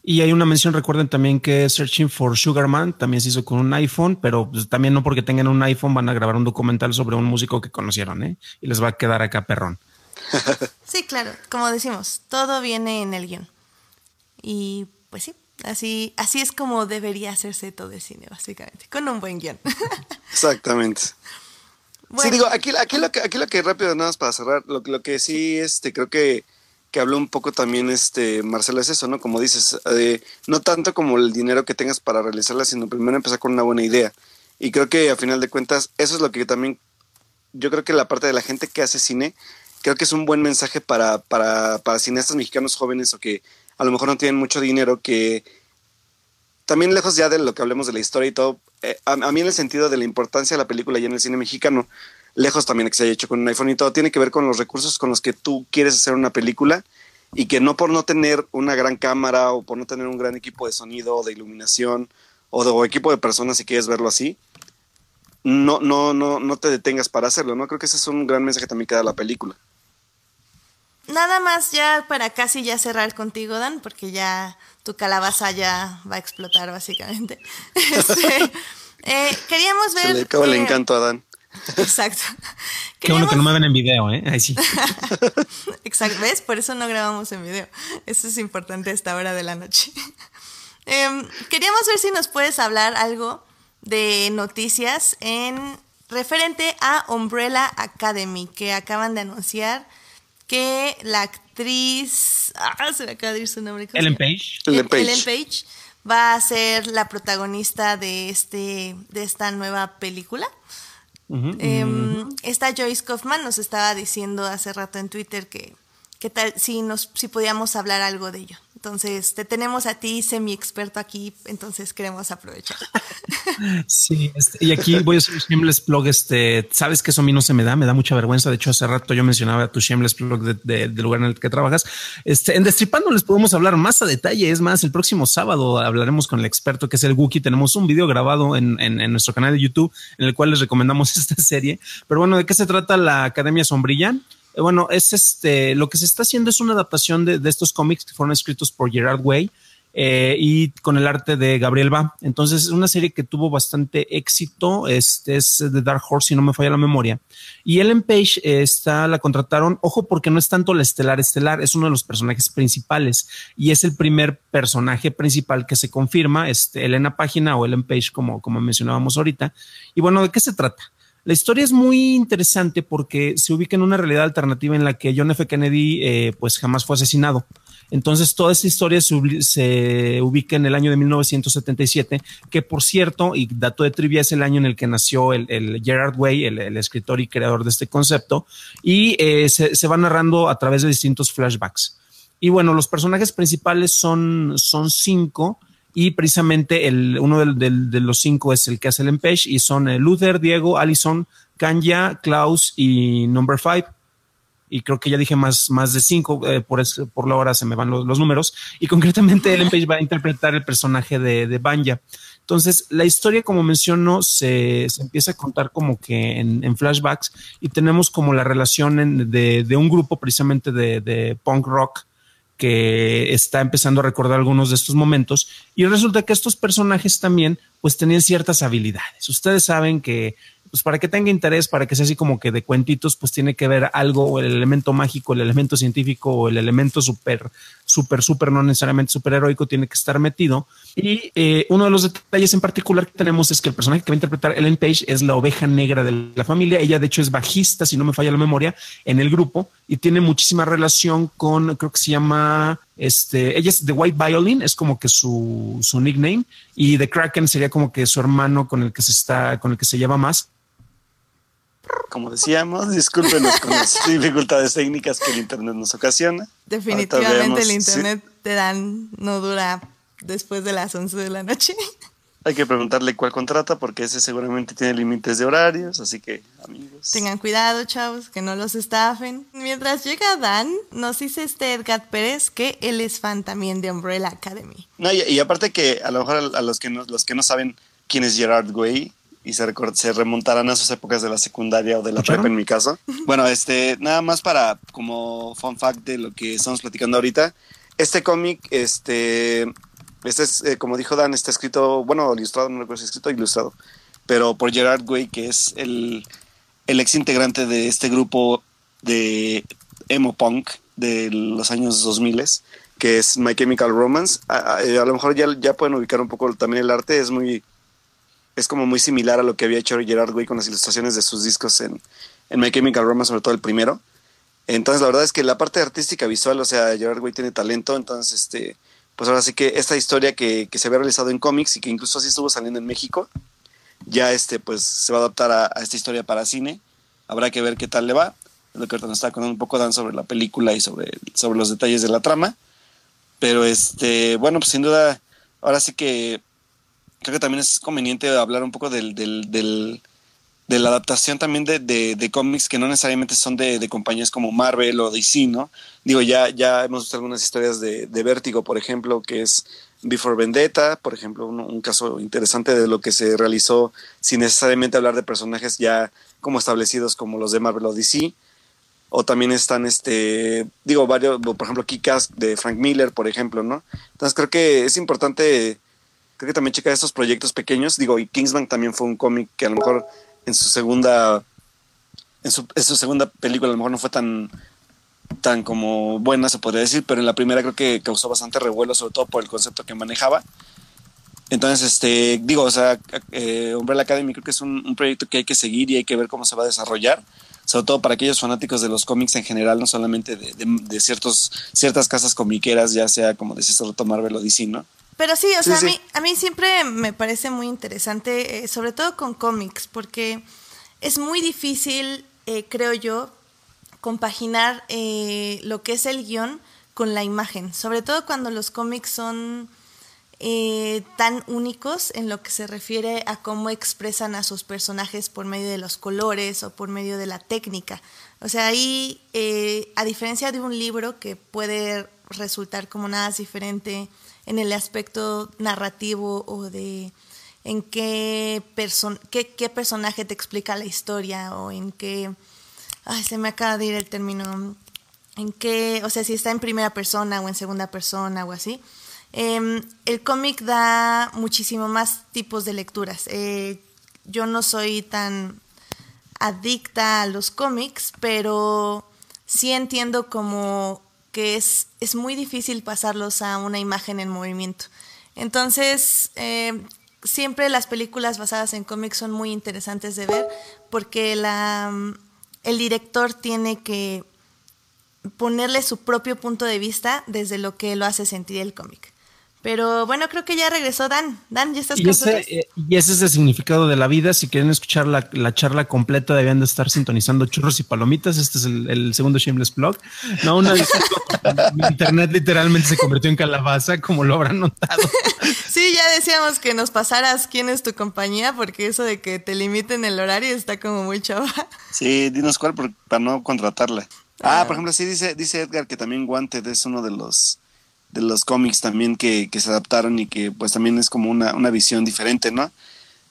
Y hay una mención, recuerden también que Searching for Sugarman también se hizo con un iPhone, pero pues, también no porque tengan un iPhone van a grabar un documental sobre un músico que conocieron, ¿eh? Y les va a quedar acá perrón. Sí, claro, como decimos, todo viene en el guion. Y pues sí, así, así es como debería hacerse todo el cine, básicamente, con un buen guion. Exactamente. Sí, digo, aquí, aquí, lo que, aquí lo que rápido, nada más para cerrar, lo, lo que sí, este, creo que, que habló un poco también, este, Marcelo, es eso, ¿no? Como dices, eh, no tanto como el dinero que tengas para realizarla, sino primero empezar con una buena idea. Y creo que a final de cuentas, eso es lo que también, yo creo que la parte de la gente que hace cine, creo que es un buen mensaje para, para, para cineastas mexicanos jóvenes o que a lo mejor no tienen mucho dinero, que también lejos ya de lo que hablemos de la historia y todo, eh, a, mí en el sentido de la importancia de la película y en el cine mexicano, lejos también de que se haya hecho con un iPhone y todo, tiene que ver con los recursos con los que tú quieres hacer una película y que no por no tener una gran cámara o por no tener un gran equipo de sonido o de iluminación o de equipo de personas si quieres verlo así, no, no, no, no te detengas para hacerlo, ¿no? Creo que ese es un gran mensaje también que da la película. Nada más ya para casi ya cerrar contigo, Dan, porque ya tu calabaza ya va a explotar básicamente. Este, eh, queríamos ver... Se le acaba el encanto a Dan. Exacto. Qué bueno que no me ven en video, ¿eh? Ahí sí. Exacto, ¿ves? Por eso no grabamos en video. Eso es importante a esta hora de la noche. Em, queríamos ver si nos puedes hablar algo de noticias en referente a Umbrella Academy, que acaban de anunciar que la actriz, ah, se me acaba de ir su nombre. Ellen Page. Ellen Page. va a ser la protagonista de este de esta nueva película. Em, esta Joyce Kaufman nos estaba diciendo hace rato en Twitter que, que tal si nos si podíamos hablar algo de ello. Entonces, te tenemos a ti semi experto aquí, entonces queremos aprovechar. Sí, este, y aquí voy a hacer un shameless plug. Este, sabes que eso a mí no se me da, me da mucha vergüenza. De hecho, hace rato yo mencionaba tu shameless plug del lugar en el que trabajas. Este, en Destripando les podemos hablar más a detalle. Es más, el próximo sábado hablaremos con el experto que es el Wookie. Tenemos un video grabado en, en, en nuestro canal de YouTube en el cual les recomendamos esta serie. Pero bueno, ¿de qué se trata la Academia Sombrilla? Eh, bueno, es este, lo que se está haciendo es una adaptación de, estos cómics que fueron escritos por Gerard Way eh, y con el arte de Gabriel Ba. Entonces es una serie que tuvo bastante éxito. Este es de Dark Horse, si no me falla la memoria. Y Ellen Page está, la contrataron, ojo, porque no es tanto la estelar estelar, es uno de los personajes principales y es el primer personaje principal que se confirma, este, Elena Página o Ellen Page, como, como mencionábamos ahorita. Y bueno, ¿de qué se trata? La historia es muy interesante porque se ubica en una realidad alternativa en la que John F. Kennedy eh, pues jamás fue asesinado. Entonces toda esta historia se, ubica en el año de 1977, que por cierto, y dato de trivia, es el año en el que nació el, Gerard Way, el, escritor y creador de este concepto, y eh, se, se va narrando a través de distintos flashbacks. Y bueno, los personajes principales son, son cinco y precisamente el, uno de los cinco es el que hace el Empage y son eh, Luther, Diego, Allison, Kanya, Klaus y Number Five. Y creo que ya dije más, más de cinco, eh, por, por la hora se me van los, números. Y concretamente el Empage va a interpretar el personaje de, de. Entonces, la historia, como menciono, se, empieza a contar como que en, flashbacks y tenemos como la relación de, de, un grupo precisamente de punk rock que está empezando a recordar algunos de estos momentos y resulta que estos personajes también pues tenían ciertas habilidades. Ustedes saben que pues para que tenga interés, para que sea así como que de cuentitos, pues tiene que ver algo, el elemento mágico, el elemento científico el elemento súper, súper, súper, no necesariamente superheroico, tiene que estar metido. Y eh, uno de los detalles en particular que tenemos es que el personaje que va a interpretar Ellen Page es la oveja negra de la familia. Ella, de hecho, es bajista, si no me falla la memoria, en el grupo y tiene muchísima relación con, creo que se llama, este, ella es The White Violin, es como que su, su nickname, y The Kraken sería como que su hermano con el que se está, con el que se lleva más como decíamos, discúlpenos con las dificultades técnicas que el Internet nos ocasiona. Definitivamente el Internet te dan, no dura después de las 11 de la noche. Hay que preguntarle cuál contrata porque ese seguramente tiene límites de horarios, así que amigos. Tengan cuidado, chavos, que no los estafen. Mientras llega Dan, nos dice este Edgar Pérez que él es fan también de Umbrella Academy. No, y, aparte que a lo mejor a, los que no, los que no saben quién es Gerard Way, y se, se remontarán a sus épocas de la secundaria o de la prepa en mi caso. Bueno, este, nada más para como fun fact de lo que estamos platicando ahorita. Este cómic, este, este es, eh, como dijo Dan, está escrito, bueno, ilustrado, no recuerdo si escrito ilustrado, pero por Gerard Way, que es el, el ex integrante de este grupo de emo punk de los años 2000 que es My Chemical Romance. A, a, lo mejor ya, ya pueden ubicar un poco también el arte, es muy es como muy similar a lo que había hecho Gerard Way con las ilustraciones de sus discos en, en My Chemical Romance, sobre todo el primero. Entonces, la verdad es que la parte artística visual, o sea, Gerard Way tiene talento, entonces, este, pues ahora sí que esta historia que, que se había realizado en cómics y que incluso así estuvo saliendo en México, ya este, pues se va a adaptar a, esta historia para cine. Habrá que ver qué tal le va. Es lo que nos está contando un poco Dan sobre la película y sobre, sobre los detalles de la trama. Pero este, bueno, pues sin duda, ahora sí que creo que también es conveniente hablar un poco del, del de la adaptación también de, de, cómics que no necesariamente son de, de, compañías como Marvel o DC, ¿no? Digo, ya, ya hemos visto algunas historias de, de Vértigo, por ejemplo, que es Before Vendetta, por ejemplo, un, caso interesante de lo que se realizó sin necesariamente hablar de personajes ya como establecidos como los de Marvel o DC. O también están, este, digo, varios, por ejemplo, Kikas de Frank Miller, por ejemplo, ¿no? Entonces creo que es importante creo que también checa estos proyectos pequeños. Digo, y Kingsman también fue un cómic que a lo mejor en su segunda en su, segunda película a lo mejor no fue tan tan como buena se podría decir, pero en la primera creo que causó bastante revuelo, sobre todo por el concepto que manejaba. Entonces, este, digo, o sea, eh, Umbrella Academy creo que es un, proyecto que hay que seguir y hay que ver cómo se va a desarrollar, sobre todo para aquellos fanáticos de los cómics en general, no solamente de, ciertos, ciertas casas comiqueras, ya sea como decís, Marvel o DC, ¿no? Pero sí, o sea, A, mí, a mí siempre me parece muy interesante, eh, sobre todo con cómics, porque es muy difícil, eh, creo yo, compaginar eh, lo que es el guion con la imagen, sobre todo cuando los cómics son tan únicos en lo que se refiere a cómo expresan a sus personajes por medio de los colores o por medio de la técnica. O sea, ahí, a diferencia de un libro que puede resultar como nada diferente, en el aspecto narrativo o de en qué, qué, personaje te explica la historia o en qué... Ay, se me acaba de ir el término. En qué, o sea, si está en primera persona o en segunda persona o así. Em, el cómic da muchísimo más tipos de lecturas. Eh, yo no soy tan adicta a los cómics, pero sí entiendo como que es, es muy difícil pasarlos a una imagen en movimiento. Entonces, eh, siempre las películas basadas en cómics son muy interesantes de ver porque la, el director tiene que ponerle su propio punto de vista desde lo que lo hace sentir el cómic. Pero bueno, creo que ya regresó Dan. Dan, ¿ya estás y ese, eh, y ese es el significado de la vida. Si quieren escuchar la, la, charla completa, debían de estar sintonizando churros y palomitas. Este es el, el segundo Shameless Blog. No, una mi internet literalmente se convirtió en calabaza, como lo habrán notado. sí, ya decíamos que nos pasaras quién es tu compañía, porque eso de que te limiten el horario está como muy chava. Sí, dinos cuál para no contratarla. Ah, ah, por ejemplo, sí dice, dice Edgar que también Wanted es uno de los de los cómics también que, que, se adaptaron y que pues también es como una, una, visión diferente, ¿no?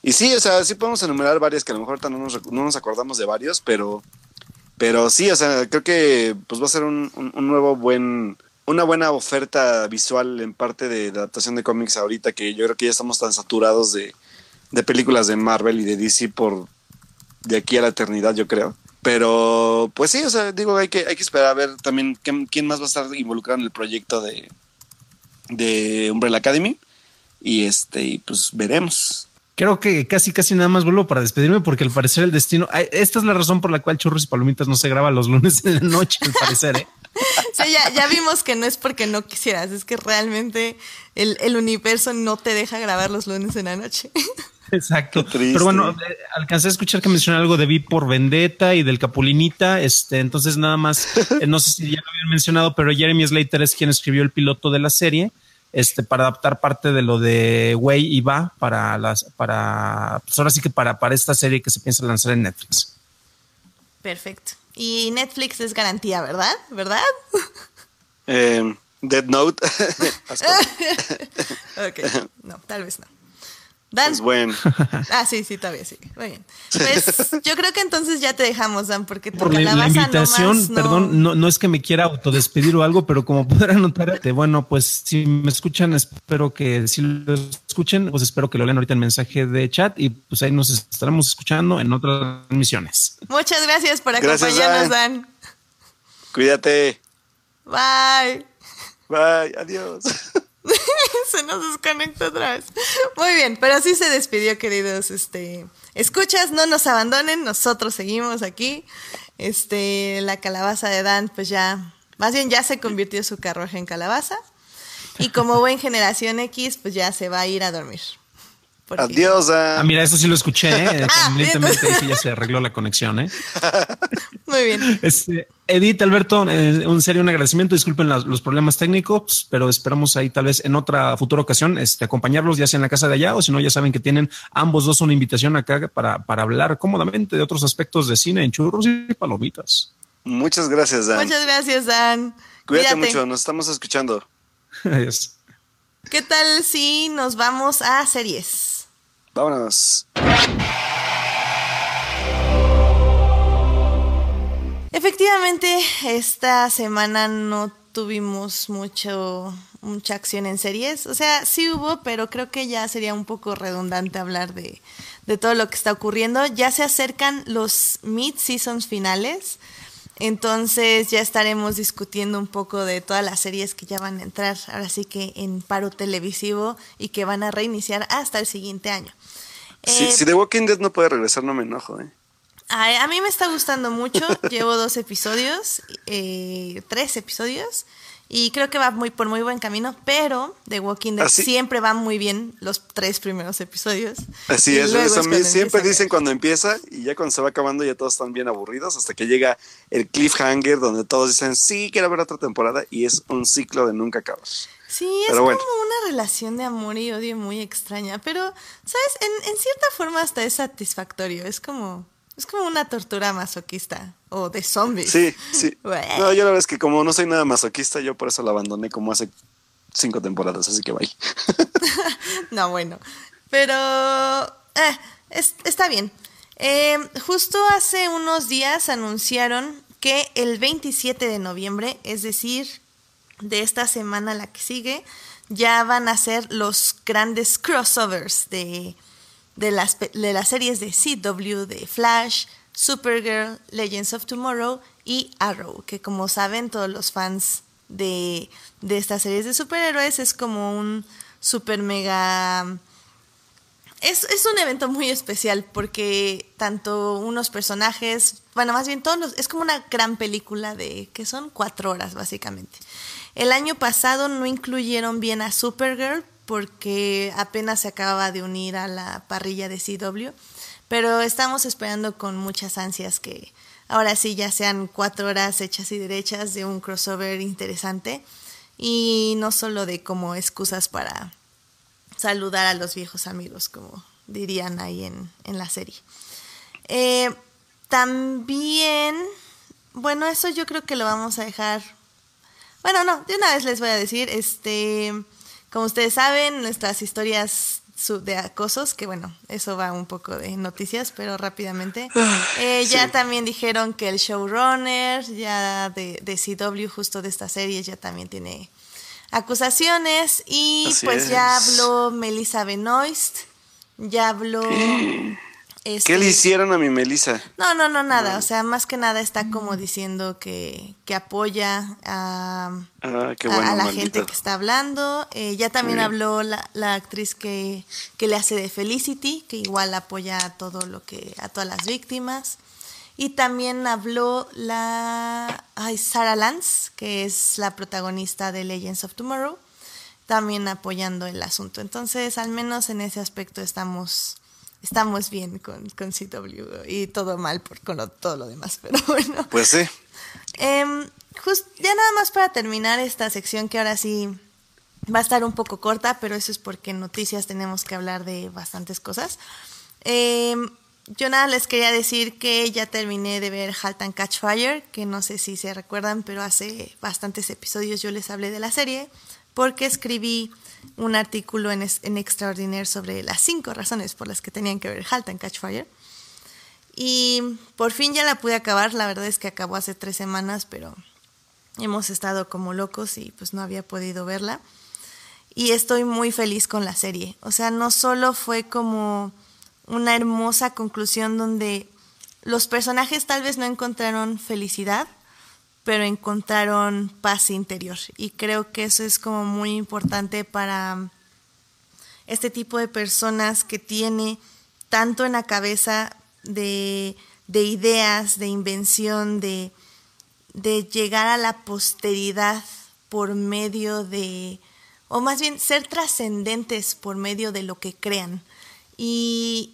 Y sí, o sea, sí podemos enumerar varias que a lo mejor no nos, no nos acordamos de varios, pero, pero sí, o sea, creo que pues va a ser un, un, nuevo buen, una buena oferta visual en parte de, adaptación de cómics ahorita que yo creo que ya estamos tan saturados de, de películas de Marvel y de DC por de aquí a la eternidad, yo creo. Pero, pues sí, o sea, digo, hay que, hay que esperar a ver también quién, más va a estar involucrado en el proyecto de, de Umbrella Academy. Y este, pues veremos. Creo que casi, casi nada más vuelvo para despedirme porque al parecer el destino. Esta es la razón por la cual Churros y Palomitas no se graba los lunes en la noche, al parecer, ¿eh? Sí, ya, ya vimos que no es porque no quisieras, es que realmente el, el universo no te deja grabar los lunes en la noche. Exacto. Pero bueno, eh, alcancé a escuchar que mencionó algo de Vi por Vendetta y del Capulinita. Este, entonces nada más, eh, no sé si ya lo habían mencionado, pero Jeremy Slater es quien escribió el piloto de la serie. Este, para adaptar parte de lo de Way y Va para las, para, pues ahora sí que para, para esta serie que se piensa lanzar en Netflix. Perfecto. Y Netflix es garantía, ¿verdad? ¿Verdad? Eh, Dead Note. ok, no, tal vez no. Dan. Pues bueno. Ah, sí, sí, todavía sí. Muy bien. Pues yo creo que entonces ya te dejamos, Dan, porque tu Por la, la invitación, perdón, no, no es que me quiera autodespedir o algo, pero como podrán notar, bueno, pues si me escuchan, espero que si lo escuchen, pues espero que lo lean ahorita en mensaje de chat y pues ahí nos estaremos escuchando en otras misiones. Muchas gracias por acompañarnos, Dan. Cuídate. Bye. Bye, adiós. se nos desconectó otra vez. Muy bien, pero así se despidió, queridos. Este, escuchas, no nos abandonen, nosotros seguimos aquí. Este, la calabaza de Dan, pues ya, más bien ya se convirtió su carruaje en calabaza. Y como buen generación X, pues ya se va a ir a dormir. Adiós. Ah, mira, eso sí lo escuché. ¿eh? ah, ya se arregló la conexión. ¿eh? Muy bien. Este, Edith, Alberto, eh, un serio un agradecimiento. Disculpen los problemas técnicos, pero esperamos ahí tal vez en otra futura ocasión este, acompañarlos, ya sea en la casa de allá o si no, ya saben que tienen ambos dos una invitación acá para, para hablar cómodamente de otros aspectos de cine en churros y palomitas. Muchas gracias, Dan. Muchas gracias, Dan. Cuídate, mucho, nos estamos escuchando. Adiós. ¿Qué tal si nos vamos a series? Vámonos. Efectivamente, esta semana no tuvimos mucho mucha acción en series. O sea, sí hubo, pero creo que ya sería un poco redundante hablar de, de todo lo que está ocurriendo. Ya se acercan los mid-seasons finales. Entonces ya estaremos discutiendo un poco de todas las series que ya van a entrar, ahora sí que en paro televisivo y que van a reiniciar hasta el siguiente año. Si, eh, si The Walking Dead no puede regresar, no me enojo, ¿eh? A, mí me está gustando mucho. Llevo dos episodios, eh, tres episodios. Y creo que va muy por muy buen camino, pero The Walking Dead siempre va muy bien los tres primeros episodios. Así es, eso siempre dicen cuando empieza y ya cuando se va acabando ya todos están bien aburridos hasta que llega el cliffhanger donde todos dicen sí, quiero ver otra temporada y es un ciclo de nunca acabar. Sí, es como una relación de amor y odio muy extraña, pero, ¿sabes? En, en cierta forma hasta es satisfactorio, es como es como una tortura masoquista o de zombies. Sí, sí. No, yo la verdad es que como no soy nada masoquista, yo por eso la abandoné como hace cinco temporadas, así que bye. no, bueno. Pero eh, está bien. Eh, justo hace unos días anunciaron que el 27 de noviembre, es decir, de esta semana la que sigue, ya van a ser los grandes crossovers de de las, de las series de CW, de Flash, Supergirl, Legends of Tomorrow y Arrow, que como saben todos los fans de, de estas series de superhéroes es como un super mega... Es, es, un evento muy especial porque tanto unos personajes, bueno, más bien todos es como una gran película de que son cuatro horas básicamente. El año pasado no incluyeron bien a Supergirl porque apenas se acababa de unir a la parrilla de CW, pero estamos esperando con muchas ansias que ahora sí ya sean cuatro horas hechas y derechas de un crossover interesante y no solo de como excusas para saludar a los viejos amigos, como dirían ahí en, en la serie. Eh, también, bueno, eso yo creo que lo vamos a dejar Bueno, no, de una vez les voy a decir, este, como ustedes saben, nuestras historias de acosos, que bueno, eso va un poco de noticias, pero rápidamente. Ah, eh, ya también dijeron que el showrunner ya de, de CW, justo de esta serie, ya también tiene acusaciones. Y pues ya habló Melissa Benoist, ya habló... Este, ¿Qué le hicieron a mi Melissa? No, no, no, nada. O sea, más que nada está como diciendo que, que apoya a, ah, a, la gente que está hablando. Eh, ya también habló la, la, actriz que, que le hace de Felicity, que igual apoya a todo lo que, a todas las víctimas. Y también habló la ay, Sarah Lance, que es la protagonista de Legends of Tomorrow, también apoyando el asunto. Entonces, al menos en ese aspecto estamos estamos bien con, con CW y todo mal por, con todo lo demás, pero bueno. Pues sí. Em, ya nada más para terminar esta sección que ahora sí va a estar un poco corta, pero eso es porque en noticias tenemos que hablar de bastantes cosas. Em, yo nada les quería decir que ya terminé de ver Halt and Catch Fire, que no sé si se recuerdan, pero hace bastantes episodios yo les hablé de la serie, porque escribí un artículo en, en Extraordinaire sobre las cinco razones por las que tenían que ver Halt and Catch Fire. Y por fin ya la pude acabar, la verdad es que acabó hace tres semanas, pero hemos estado como locos y pues no había podido verla. Y estoy muy feliz con la serie. O sea, no solo fue como una hermosa conclusión donde los personajes tal vez no encontraron felicidad, pero encontraron paz interior. Y creo que eso es como muy importante para este tipo de personas que tiene tanto en la cabeza de, ideas, de invención, de, de llegar a la posteridad por medio de, o más bien ser trascendentes por medio de lo que crean. Y,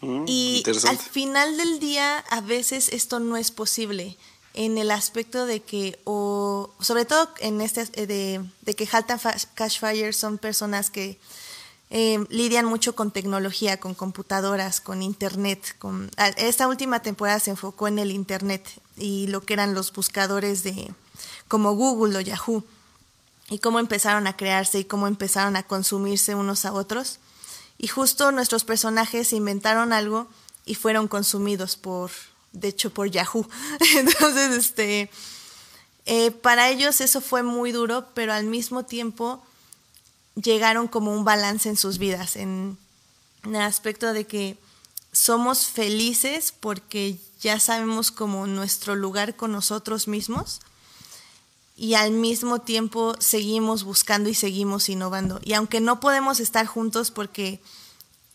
mm, y al final del día a veces esto no es posible en el aspecto de que, o sobre todo en este, eh, de, de que Haltan Cash Fire son personas que eh, lidian mucho con tecnología, con computadoras, con internet. Con, esta última temporada se enfocó en el internet y lo que eran los buscadores de como Google o Yahoo y cómo empezaron a crearse y cómo empezaron a consumirse unos a otros. Y justo nuestros personajes inventaron algo y fueron consumidos por, de hecho por Yahoo. Entonces, este, eh, para ellos eso fue muy duro, pero al mismo tiempo llegaron como un balance en sus vidas, en, el aspecto de que somos felices porque ya sabemos como nuestro lugar con nosotros mismos y al mismo tiempo seguimos buscando y seguimos innovando. Y aunque no podemos estar juntos porque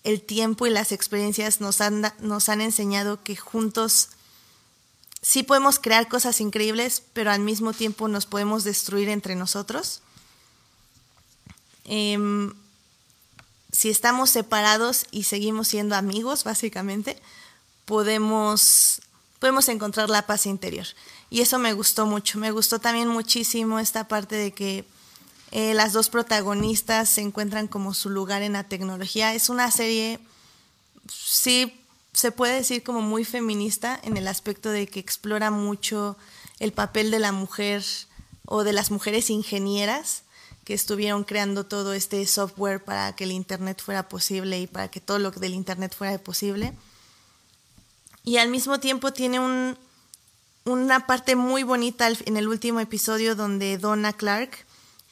el tiempo y las experiencias nos han, nos han enseñado que juntos sí podemos crear cosas increíbles, pero al mismo tiempo nos podemos destruir entre nosotros. Em, si estamos separados y seguimos siendo amigos, básicamente, podemos, podemos encontrar la paz interior. Y eso me gustó mucho. Me gustó también muchísimo esta parte de que eh, las dos protagonistas se encuentran como su lugar en la tecnología. Es una serie, sí, se puede decir como muy feminista en el aspecto de que explora mucho el papel de la mujer o de las mujeres ingenieras que estuvieron creando todo este software para que el Internet fuera posible y para que todo lo del Internet fuera posible. Y al mismo tiempo tiene un, una parte muy bonita en el último episodio donde Donna Clark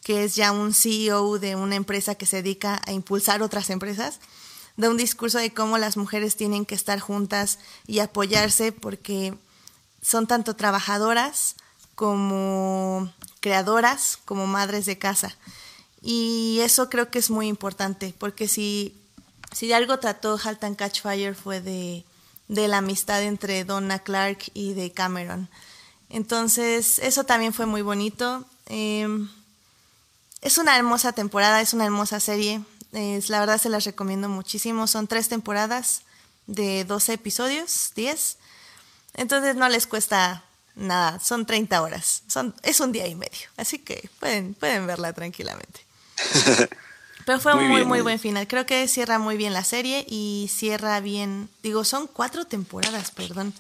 que es ya un CEO de una empresa que se dedica a impulsar otras empresas, da un discurso de cómo las mujeres tienen que estar juntas y apoyarse porque son tanto trabajadoras como creadoras, como madres de casa. Y eso creo que es muy importante, porque si, si de algo trató Halt and Catch Fire fue de, de la amistad entre Donna Clark y de Cameron. Entonces, eso también fue muy bonito. Eh, es una hermosa temporada, es una hermosa serie. Es, la verdad se las recomiendo muchísimo. Son tres temporadas de 12 episodios, 10. Entonces no les cuesta nada, son 30 horas. Son, es un día y medio. Así que pueden, pueden verla tranquilamente. Pero fue un muy, muy buen final. Creo que cierra muy bien la serie y cierra bien. Digo, son cuatro temporadas, perdón.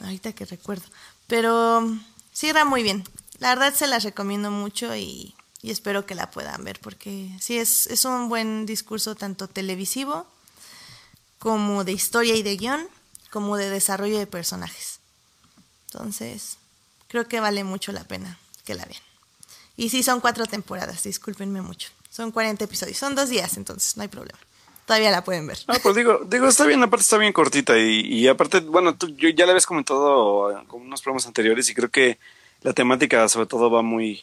Ahorita que recuerdo. Pero cierra muy bien la verdad se las recomiendo mucho y, y espero que la puedan ver porque sí, es, es un buen discurso tanto televisivo como de historia y de guion, como de desarrollo de personajes. Entonces, creo que vale mucho la pena que la vean. Y sí, son cuatro temporadas, discúlpenme mucho. Son 40 episodios, son dos días, entonces no hay problema. Todavía la pueden ver. Ah, pues digo, digo, está bien, aparte está bien cortita y, y aparte, bueno, tú, yo ya la habías comentado con unos programas anteriores y creo que la temática sobre todo va muy,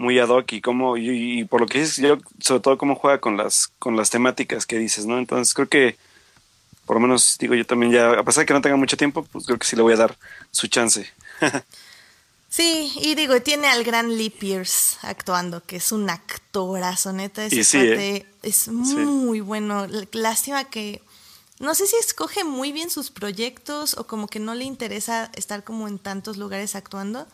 muy ad hoc y cómo, y, y por lo que dices, yo, sobre todo cómo juega con las, con las temáticas que dices, ¿no? Entonces creo que, por lo menos, digo, yo también ya, a pesar de que no tenga mucho tiempo, pues creo que sí le voy a dar su chance. Sí, y digo, tiene al gran Lee Pierce actuando, que es un actorazo, neta. Ese sí, cuate ¿eh? es muy bueno. L- Lástima que. No sé si escoge muy bien sus proyectos o como que no le interesa estar como en tantos lugares actuando.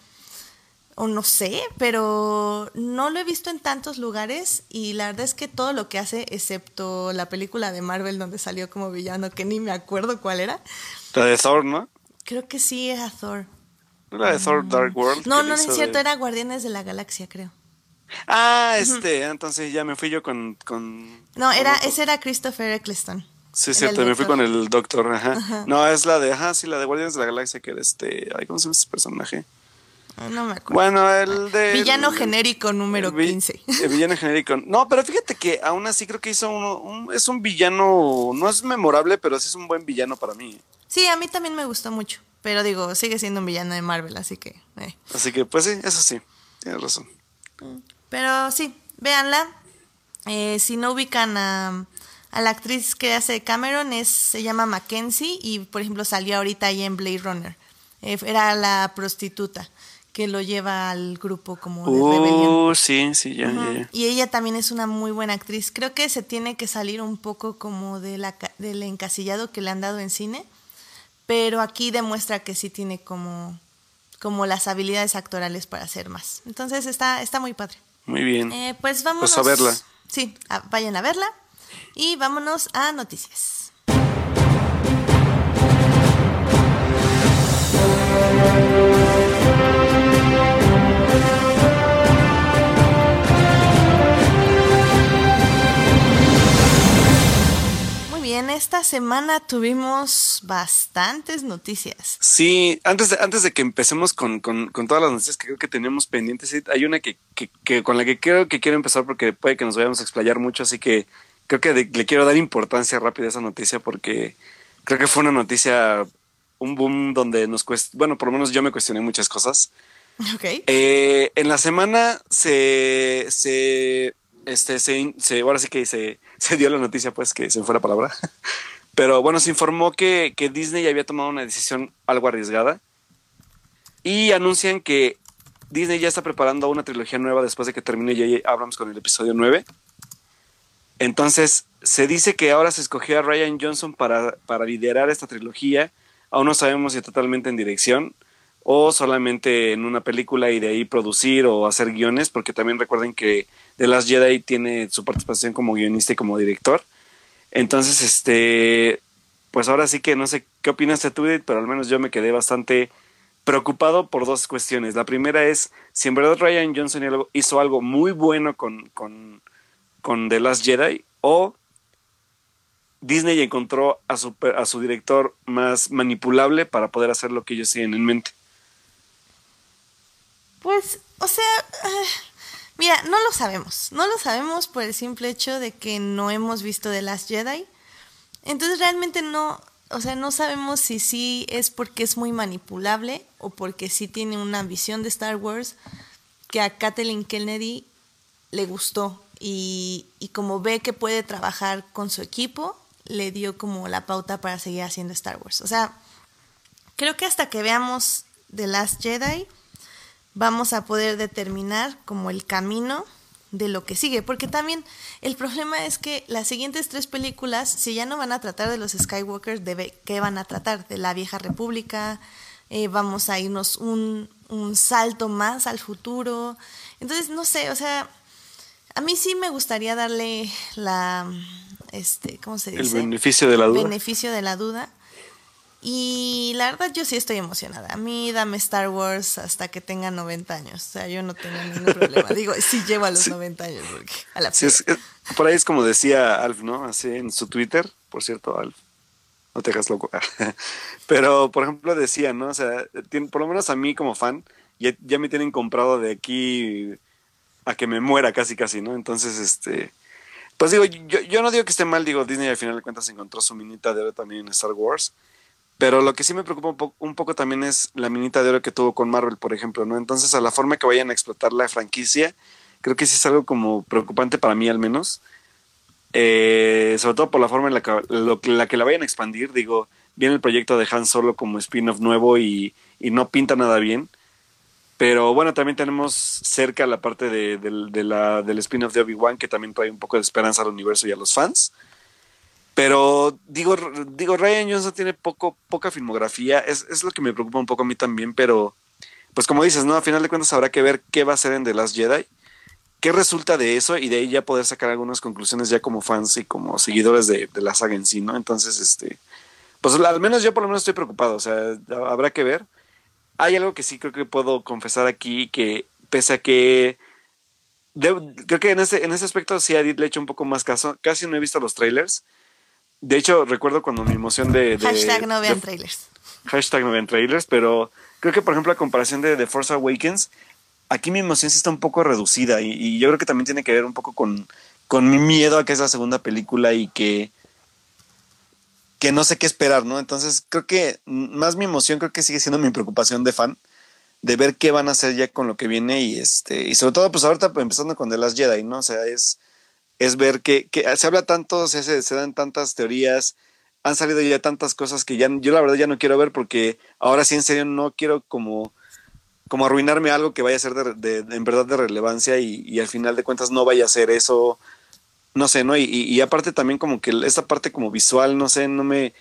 O no sé, pero no lo he visto en tantos lugares y la verdad es que todo lo que hace, excepto la película de Marvel donde salió como villano, que ni me acuerdo cuál era. La de Thor, ¿no? Creo que sí era Thor. La de Thor Dark World. No, no, no es cierto, de- era Guardianes de la Galaxia, creo. Ah, este, entonces ya me fui yo con... con No, era, con- ese era Christopher Eccleston. Sí, es cierto, me fui con el doctor, ajá. No, es la de, ajá, sí, la de Guardianes de la Galaxia, que era este, ay, ¿cómo se llama ese personaje? No me acuerdo. Bueno, el de... Villano genérico número vi- 15. El villano genérico. No, pero fíjate que aún así creo que hizo uno, un, es un villano, no es memorable, pero sí es un buen villano para mí. Sí, a mí también me gustó mucho. Pero digo, sigue siendo un villano de Marvel, así que. eh. Así que, pues sí, eso sí, tienes razón. Pero sí, véanla. Eh, si no ubican a, a la actriz que hace Cameron, es, se llama Mackenzie y, por ejemplo, salió ahorita ahí en Blade Runner. Eh, era la prostituta que lo lleva al grupo como de rebelión. Uh, sí, sí, ya, ya, ya. Y ella también es una muy buena actriz. Creo que se tiene que salir un poco como de la, del encasillado que le han dado en cine, pero aquí demuestra que sí tiene como, como las habilidades actorales para hacer más. Entonces está, está muy padre. Muy bien. Eh, pues vámonos. Pues a verla. Sí, a- vayan a verla. Y vámonos a noticias. Bien, esta semana tuvimos bastantes noticias. Sí, antes de, antes de que empecemos con, con, con todas las noticias que creo que tenemos pendientes, hay una que, que, que con la que creo que quiero empezar porque puede que nos vayamos a explayar mucho, así que creo que de- le quiero dar importancia rápida a esa noticia porque creo que fue una noticia, un boom donde nos cuesta, bueno, por lo menos yo me cuestioné muchas cosas. Ok. Eh, en la semana se, se, este, se, se- ahora sí que se, se dio la noticia, pues, que se fue la palabra. Pero bueno, se informó que, que Disney había tomado una decisión algo arriesgada y anuncian que Disney ya está preparando una trilogía nueva después de que termine J.J. Abrams con el episodio 9. Entonces, se dice que ahora se escogió a Ryan Johnson para, para liderar esta trilogía. Aún no sabemos si totalmente en dirección o solamente en una película y de ahí producir o hacer guiones, porque también recuerden que The Last Jedi tiene su participación como guionista y como director. Entonces, este, pues ahora sí que no sé qué opinaste tú, pero al menos yo me quedé bastante preocupado por dos cuestiones. La primera es si en verdad Ryan Johnson hizo algo muy bueno con, con, con The Last Jedi o Disney encontró a su, a su director más manipulable para poder hacer lo que ellos tienen en mente. Pues, o sea, ah, mira, no lo sabemos. No lo sabemos por el simple hecho de que no hemos visto The Last Jedi. Entonces realmente no, o sea, no sabemos si sí es porque es muy manipulable o porque sí tiene una visión de Star Wars que a Kathleen Kennedy le gustó y, y como ve que puede trabajar con su equipo, le dio como la pauta para seguir haciendo Star Wars. O sea, creo que hasta que veamos The Last Jedi vamos a poder determinar como el camino de lo que sigue, porque también el problema es que las siguientes tres películas, si ya no van a tratar de los Skywalkers, de qué van a tratar, de la vieja república, eh, vamos a irnos un, un salto más al futuro, entonces no sé, o sea, a mí sí me gustaría darle la, este, ¿cómo se dice? El beneficio de la duda. Beneficio de la duda. Y la verdad yo sí estoy emocionada. A mí dame Star Wars hasta que tenga 90 años. O sea, yo no tengo ningún problema. Digo, sí llevo a los 90 años. Porque a la sí, es, por ahí es como decía Alf, ¿no? Así en su Twitter, por cierto, Alf. No te hagas loco. Pero, por ejemplo, decía, ¿no? O sea, por lo menos a mí como fan, ya, ya me tienen comprado de aquí a que me muera casi, casi, ¿no? Entonces, este pues digo, yo, yo no digo que esté mal, digo, Disney al final de cuentas encontró su minita de oro también en Star Wars. Pero lo que sí me preocupa un, poco también es la minita de oro que tuvo con Marvel, por ejemplo, ¿no? Entonces, a la forma que vayan a explotar la franquicia, creo que sí es algo como preocupante para mí al menos. Eh, sobre todo por la forma en la que, la que la vayan a expandir. Digo, viene el proyecto de Han Solo como spin-off nuevo y, y no pinta nada bien. Pero bueno, también tenemos cerca la parte de, del spin-off de Obi-Wan, que también trae un poco de esperanza al universo y a los fans. Pero digo, digo Ryan Johnson tiene poco, poca filmografía, es, es, lo que me preocupa un poco a mí también, pero pues como dices, ¿no? A final de cuentas habrá que ver qué va a hacer en The Last Jedi, qué resulta de eso y de ahí ya poder sacar algunas conclusiones ya como fans y como seguidores de, de la saga en sí, ¿no? Entonces, este, pues al menos yo por lo menos estoy preocupado, o sea, habrá que ver hay algo que sí creo que puedo confesar aquí, que pese a que creo que en ese, en ese aspecto sí a Edith le he hecho un poco más caso. Casi no he visto los trailers. De hecho, recuerdo cuando mi emoción de... hashtag no vean trailers. Hashtag no vean trailers, pero creo que por ejemplo a comparación de The Force Awakens, aquí mi emoción sí está un poco reducida y, y, yo creo que también tiene que ver un poco con, con mi miedo a que es la segunda película y que que no sé qué esperar, ¿no? Entonces creo que más mi emoción creo que sigue siendo mi preocupación de fan, de ver qué van a hacer ya con lo que viene y este, y sobre todo pues ahorita pues, empezando con The Last Jedi, ¿no? O sea, es, es ver que, que se habla tanto, se, se, dan tantas teorías, han salido ya tantas cosas que ya yo la verdad ya no quiero ver porque ahora sí en serio no quiero como como arruinarme algo que vaya a ser de, en verdad de relevancia y, y, al final de cuentas no vaya a ser eso no sé, ¿no? Y, y, aparte también como que esta parte como visual, no sé, no me,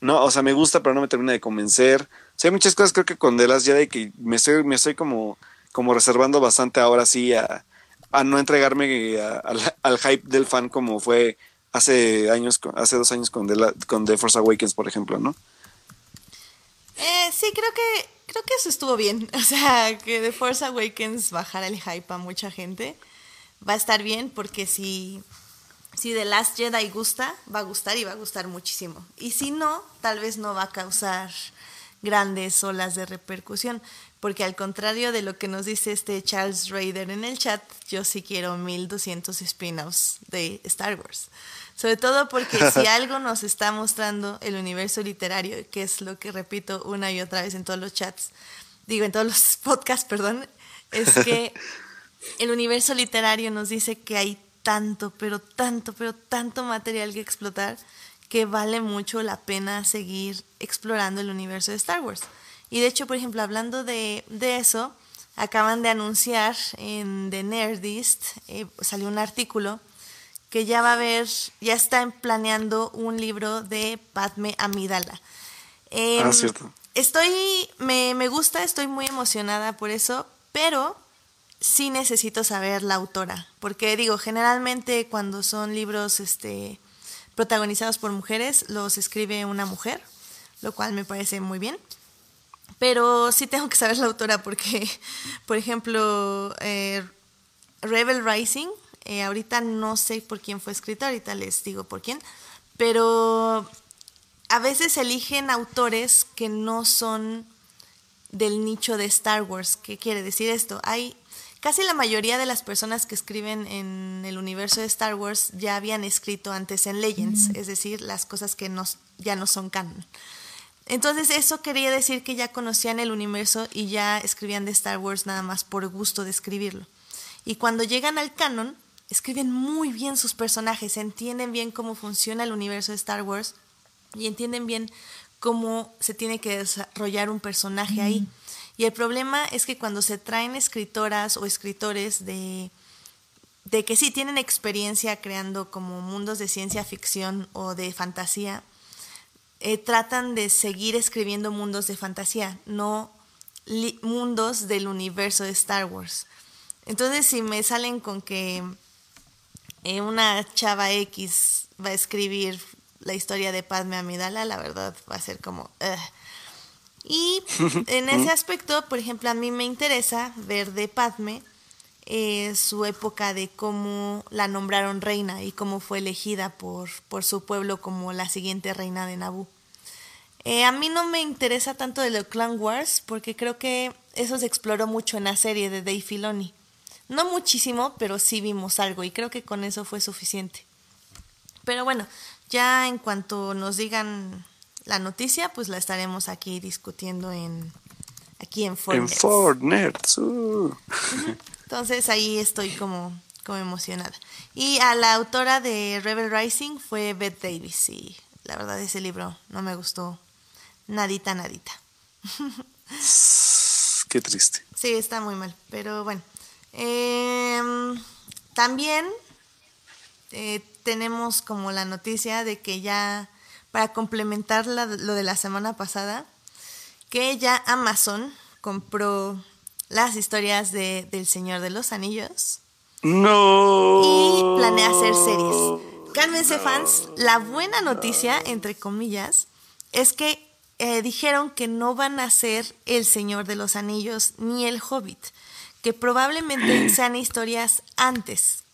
no, o sea, me gusta, pero no me termina de convencer. O sea, hay muchas cosas creo que con The Last Jedi que me estoy, me estoy como, como reservando bastante ahora sí a, a no entregarme al, hype del fan como fue hace años, hace dos años con The, con The Force Awakens, por ejemplo, ¿no? Eh, sí, creo que, creo que eso estuvo bien. O sea, que The Force Awakens bajara el hype a mucha gente. Va a estar bien porque si si The Last Jedi gusta, va a gustar y va a gustar muchísimo. Y si no, tal vez no va a causar grandes olas de repercusión, porque al contrario de lo que nos dice este Charles Raider en el chat, yo sí quiero 1200 spin-offs de Star Wars. Sobre todo porque si algo nos está mostrando el universo literario, que es lo que repito una y otra vez en todos los chats, digo en todos los podcasts, perdón, es que el universo literario nos dice que hay tanto, pero tanto, pero tanto material que explotar que vale mucho la pena seguir explorando el universo de Star Wars. Y de hecho, por ejemplo, hablando de, eso, acaban de anunciar en The Nerdist, eh, salió un artículo que ya va a haber, ya están planeando un libro de Padme Amidala. Ah, cierto. Estoy, me, me gusta, estoy muy emocionada por eso, pero sí necesito saber la autora, porque digo, generalmente cuando son libros este, protagonizados por mujeres, los escribe una mujer, lo cual me parece muy bien. Pero sí tengo que saber la autora porque, por ejemplo, eh, Rebel Rising, eh, ahorita no sé por quién fue escrito, ahorita les digo por quién, pero a veces eligen autores que no son del nicho de Star Wars. ¿Qué quiere decir esto? Hay Casi la mayoría de las personas que escriben en el universo de Star Wars ya habían escrito antes en Legends, es decir, las cosas que ya no son canon. Entonces eso quería decir que ya conocían el universo y ya escribían de Star Wars nada más por gusto de escribirlo. Y cuando llegan al canon, escriben muy bien sus personajes, entienden bien cómo funciona el universo de Star Wars y entienden bien cómo se tiene que desarrollar un personaje ahí. Y el problema es que cuando se traen escritoras o escritores de, de que sí tienen experiencia creando como mundos de ciencia ficción o de fantasía, eh, tratan de seguir escribiendo mundos de fantasía, no mundos del universo de Star Wars. Entonces, si me salen con que eh, una chava X va a escribir la historia de Padme Amidala, la verdad va a ser como... Y en ese aspecto, por ejemplo, a mí me interesa ver de Padme eh, su época de cómo la nombraron reina y cómo fue elegida por, por su pueblo como la siguiente reina de Naboo. Eh, a mí no me interesa tanto de los Clan Wars porque creo que eso se exploró mucho en la serie de Dave Filoni. No muchísimo, pero sí vimos algo y creo que con eso fue suficiente. Pero bueno, ya en cuanto nos digan la noticia, pues la estaremos aquí discutiendo en aquí en Fortnite. En uh. Entonces ahí estoy como, como emocionada. Y a la autora de Rebel Rising fue Beth Davis y la verdad ese libro no me gustó nadita, nadita. Qué triste. Sí, está muy mal, pero bueno. Em, también eh, tenemos como la noticia de que ya, para complementar lo de la semana pasada, que ya Amazon compró las historias de, del Señor de los Anillos. No. Y planea hacer series. Cálmense fans, la buena noticia, entre comillas, es que eh, dijeron que no van a ser El Señor de los Anillos ni El Hobbit, que probablemente sean historias antes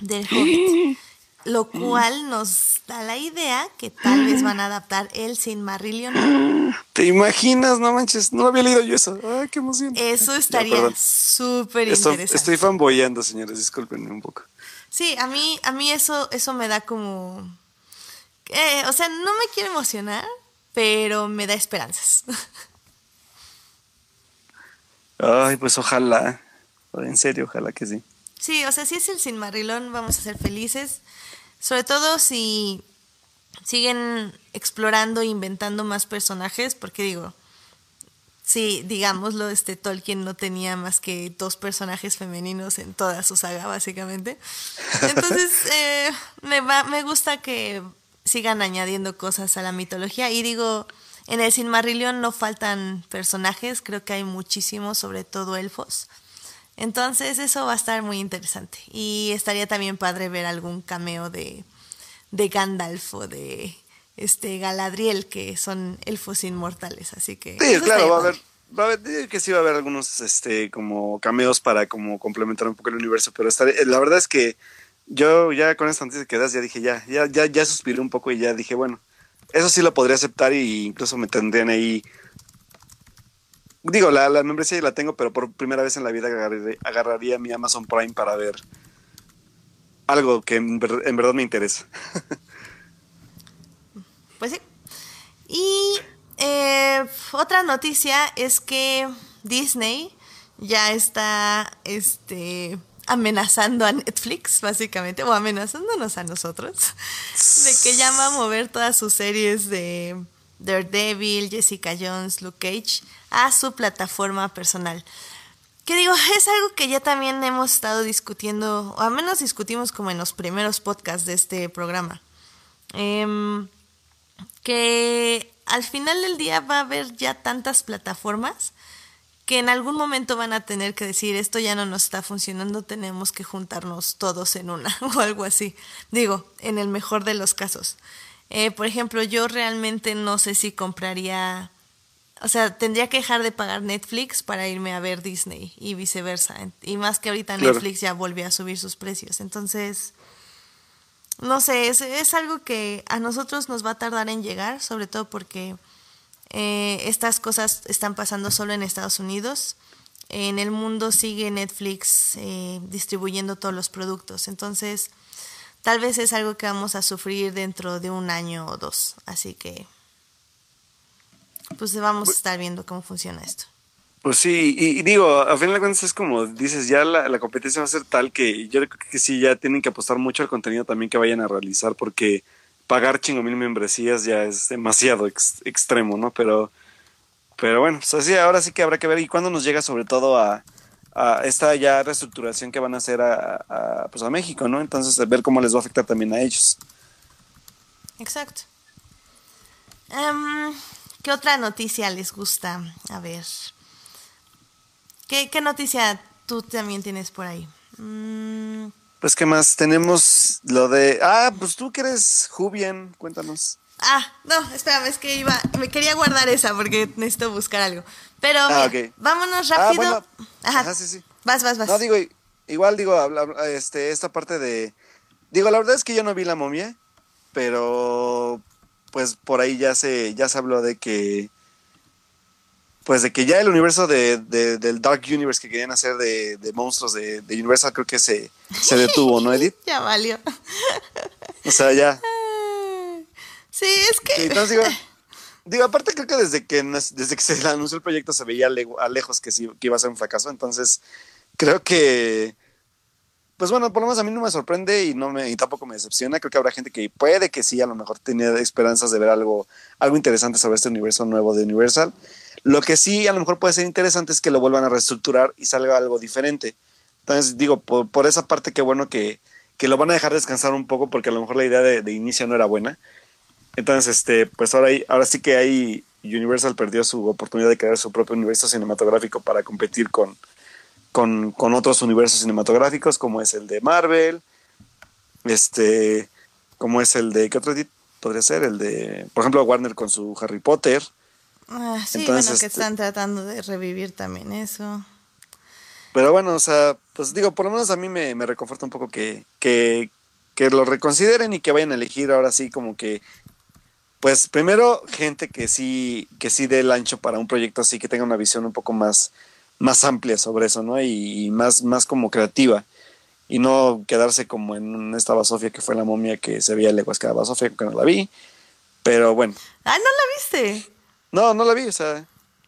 del Hobbit, lo cual nos da la idea que tal vez van a adaptar el Silmarillion. ¿Te imaginas? No manches, no había leído yo eso. Ay, qué emoción. Eso estaría súper interesante. Estoy fanboyando, señores, discúlpenme un poco. Sí, a mí, a mí eso, eso me da como... Eh, o sea, no me quiero emocionar, pero me da esperanzas. Ay, pues ojalá. En serio, ojalá que sí. Sí, o sea, si es el Silmarillion, vamos a ser felices. Sobre todo si siguen explorando e inventando más personajes, porque digo, sí, digámoslo, este Tolkien no tenía más que dos personajes femeninos en toda su saga, básicamente. Entonces, eh, me, va, me gusta que sigan añadiendo cosas a la mitología. Y digo, en el Silmarillion no faltan personajes, creo que hay muchísimos, sobre todo elfos. Entonces eso va a estar muy interesante. Y estaría también padre ver algún cameo de, de Gandalf o de este Galadriel, que son elfos inmortales. Así que. Sí, claro, va a haber. Va a haber, que sí va a haber algunos este como cameos para como complementar un poco el universo, pero la verdad es que yo ya con esta noticia que das ya dije ya, ya, ya, ya suspiré un poco y ya dije, bueno, eso sí lo podría aceptar y incluso me tendrían ahí. Digo, la, la membresía la tengo, pero por primera vez en la vida agarraría, mi Amazon Prime para ver algo que en, verdad me interesa. pues sí. Y eh, otra noticia es que Disney ya está este amenazando a Netflix, básicamente, o amenazándonos a nosotros, de que ya va a mover todas sus series de Daredevil, Jessica Jones, Luke Cage a su plataforma personal. Que digo, es algo que ya también hemos estado discutiendo, o al menos discutimos como en los primeros podcasts de este programa. Em, que al final del día va a haber ya tantas plataformas que en algún momento van a tener que decir esto ya no nos está funcionando, tenemos que juntarnos todos en una o algo así. Digo, en el mejor de los casos. Eh, por ejemplo, yo realmente no sé si compraría, o sea, tendría que dejar de pagar Netflix para irme a ver Disney y viceversa. Y más que ahorita Netflix ya volvió a subir sus precios. Entonces, no sé, es, es algo que a nosotros nos va a tardar en llegar, sobre todo porque eh, estas cosas están pasando solo en Estados Unidos. En el mundo sigue Netflix eh, distribuyendo todos los productos. Entonces, tal vez es algo que vamos a sufrir dentro de un año o dos. Así que, pues vamos a estar viendo cómo funciona esto. Pues sí, y, digo, a fin de cuentas es como dices, ya la, la, competencia va a ser tal que yo creo que sí, ya tienen que apostar mucho al contenido también que vayan a realizar, porque pagar chingo mil membresías ya es demasiado extremo, ¿no? Pero, pero bueno, pues así, ahora sí que habrá que ver y cuándo nos llega sobre todo a, esta ya reestructuración que van a hacer a, pues a México, ¿no? Entonces, ver cómo les va a afectar también a ellos. Exacto. Em, ¿Qué otra noticia les gusta? A ver. ¿Qué, qué noticia tú también tienes por ahí? Mm, Pues, ¿qué más? Tenemos lo de. Ah, pues tú que eres Jubian, cuéntanos. Ah, no, espérame, es que iba. Me quería guardar esa porque necesito buscar algo. Pero Ah, mira, vámonos Ah, rápido. bueno. Ajá. Ajá, sí, sí. Vas, vas, vas. No, digo, igual digo, este, esta parte de. Digo, la verdad es que yo no vi la momia, pero pues por ahí ya se, ya se habló de que. Pues de que ya el universo de, de- del Dark Universe que querían hacer de, de monstruos de, de Universal creo que se, se detuvo, ¿no, Edith? Ya valió. O sea, ya. Sí, es que. Entonces digo, digo, aparte creo que desde que desde que se anunció el proyecto se veía a lejos que sí que iba a ser un fracaso, entonces creo que pues bueno, por lo menos a mí no me sorprende y no me y tampoco me decepciona, creo que habrá gente que puede que sí a lo mejor tenía esperanzas de ver algo algo interesante sobre este universo nuevo de Universal. Lo que sí a lo mejor puede ser interesante es que lo vuelvan a reestructurar y salga algo diferente. Entonces digo, por, por esa parte qué bueno que, que lo van a dejar descansar un poco porque a lo mejor la idea de, de inicio no era buena. Entonces, este, pues ahora, hay- ahora sí que ahí Universal perdió su oportunidad de crear su propio universo cinematográfico para competir con, con, con otros universos cinematográficos, como es el de Marvel, este, como es el de, ¿qué otro podría ser? El de, por ejemplo, Warner con su Harry Potter. Ah, sí, Entonces, bueno, que están tratando de revivir también eso. Pero bueno, o sea, pues digo, por lo menos a mí me, me reconforta un poco que, que, que lo reconsideren y que vayan a elegir ahora sí como que, pues primero gente que sí, que sí dé el ancho para un proyecto así, que tenga una visión un poco más, más amplia sobre eso, ¿no? Y, y más, más como creativa. Y no quedarse como en esta basofia que fue la momia que se veía leguas que era basofia, que no la vi. Pero bueno, Ah, ¿no la viste? no, no la vi, o sea,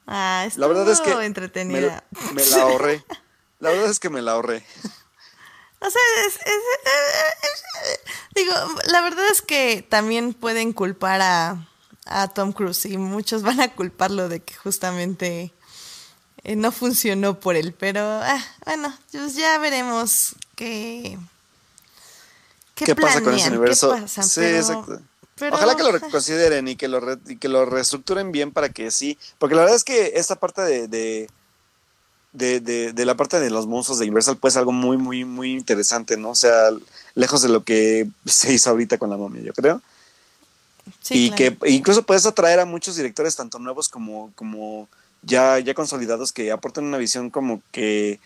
Ah, la verdad es que me, entretenida. me la ahorré. La verdad es que me la ahorré. O sea, es- digo, la verdad es que también pueden culpar a, a Tom Cruise y muchos van a culparlo de que justamente eh, no funcionó por él, pero ah, bueno, pues ya veremos qué, ¿Qué, pasa con ese qué universo? pasa, sí, pero- exacto. pero- Ojalá que lo reconsideren y que lo, re- y que lo reestructuren bien para que sí. Porque la verdad es que esta parte de, de, de, de- de la parte de los monstruos de Universal pues algo muy, muy, muy interesante, ¿no? O sea, lejos de lo que se hizo ahorita con la momia, yo creo. Sí, y claro. que incluso puedes atraer a muchos directores, tanto nuevos como, como ya, ya consolidados, que aporten una visión como que,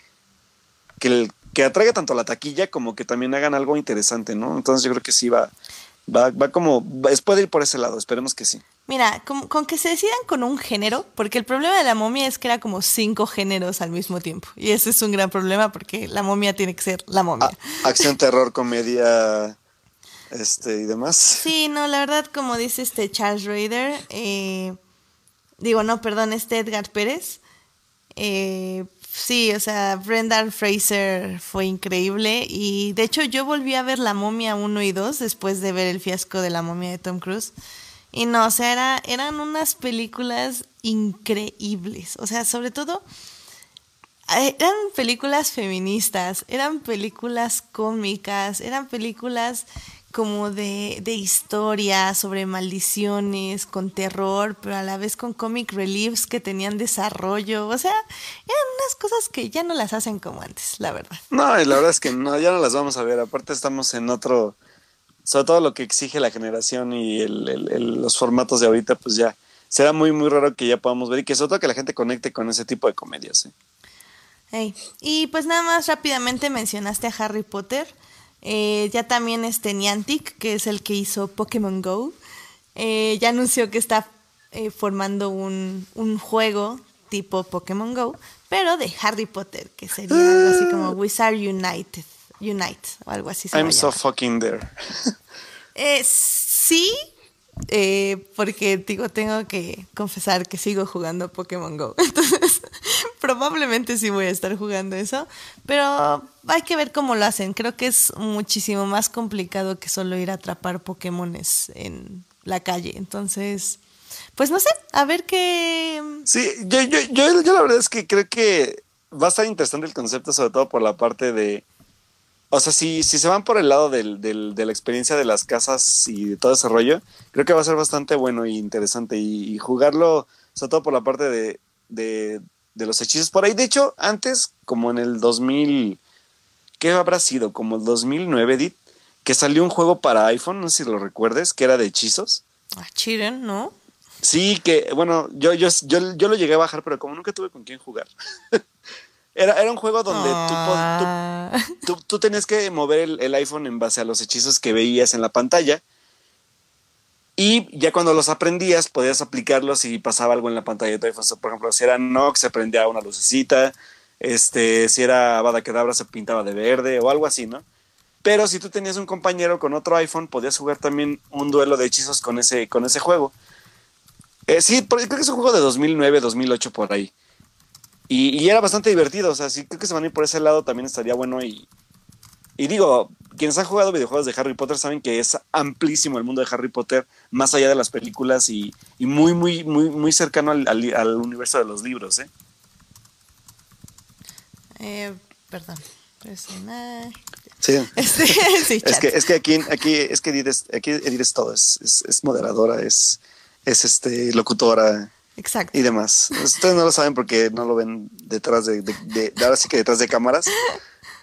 que, el- que atraiga tanto a la taquilla como que también hagan algo interesante, ¿no? Entonces yo creo que sí va, va, va como, puede ir por ese lado, esperemos que sí. Mira, con, con que se decidan con un género, porque el problema de la momia es que era como cinco géneros al mismo tiempo. Y ese es un gran problema porque la momia tiene que ser la momia. Acción, terror, comedia, este y demás. Sí, no, la verdad, como dice este Charles Raider, eh, digo, no, perdón, este Edgar Pérez, eh, sí, o sea, Brendan Fraser fue increíble y de hecho yo volví a ver La momia 1 y 2 después de ver el fiasco de La momia de Tom Cruise. Y no, o sea, era- eran unas películas increíbles, o sea, sobre todo... eh, Eran películas feministas, eran películas cómicas, eran películas como de, de historia sobre maldiciones, con terror, pero a la vez con comic reliefs que tenían desarrollo. O sea, eran unas cosas que ya no las hacen como antes, la verdad. No, y la verdad es que no, ya no las vamos a ver. Aparte estamos en otro, sobre todo lo que exige la generación y el- el- el- los formatos de ahorita, pues ya será muy, muy raro que ya podamos ver y que sobre todo que la gente conecte con ese tipo de comedias. ¿eh? Ey, Y pues nada más rápidamente mencionaste a Harry Potter. Eh, ya también este Niantic, que es el que hizo Pokémon Go, eh, ya anunció que está eh, formando un, un juego tipo Pokémon Go, pero de Harry Potter, que sería algo así como Wizard United, Unite o algo así. se I'm so fucking there. Sí, eh, porque digo, tengo que confesar que sigo jugando Pokémon Go. Entonces, probablemente sí voy a estar jugando eso. Pero hay que ver cómo lo hacen. Creo que es muchísimo más complicado que solo ir a atrapar Pokémones en la calle. Entonces, pues no sé, a ver qué. Sí, yo, yo, la verdad es que creo que va a estar interesante el concepto, sobre todo por la parte de. O sea, si, si se van por el lado del, del- de la experiencia de las casas y de todo ese rollo, creo que va a ser bastante bueno y interesante. Y, y jugarlo, sobre todo por la parte de, de, de los hechizos por ahí. De hecho, antes, como en el 2000, ¿qué habrá sido? Como el 2009, Edith, que salió un juego para iPhone, no sé si lo recuerdes, que era de hechizos. Ah, Chiren, ¿no? Sí, que bueno, yo, yo, yo, yo lo llegué a bajar, pero como nunca tuve con quién jugar. era, era un juego donde Ah. tú, tú, tú tenías que mover el, el iPhone en base a los hechizos que veías en la pantalla. Y ya cuando los aprendías, podías aplicarlos y pasaba algo en la pantalla de tu iPhone. Por ejemplo, si era Nox, se prendía una lucecita. Este, si era Bada Kedavra, se pintaba de verde o algo así, ¿no? Pero si tú tenías un compañero con otro iPhone, podías jugar también un duelo de hechizos con ese, con ese juego. Eh, sí, creo que es un juego de 2009, 2008 por ahí. Y, y era bastante divertido, o sea, sí creo que se van a ir por ese lado también estaría bueno y, y digo, quienes han jugado videojuegos de Harry Potter saben que es amplísimo el mundo de Harry Potter, más allá de las películas y, y muy, muy, muy, muy cercano al, al- al universo de los libros, ¿eh? Eh, perdón. Personaje. Sí. Este, sí, Es que, es que aquí, aquí, es que Edith es, aquí Edith es todo, es, es, es moderadora, es, es este, locutora Exacto. y demás. Ustedes no lo saben porque no lo ven detrás de, de- de- de- ahora sí que detrás de cámaras,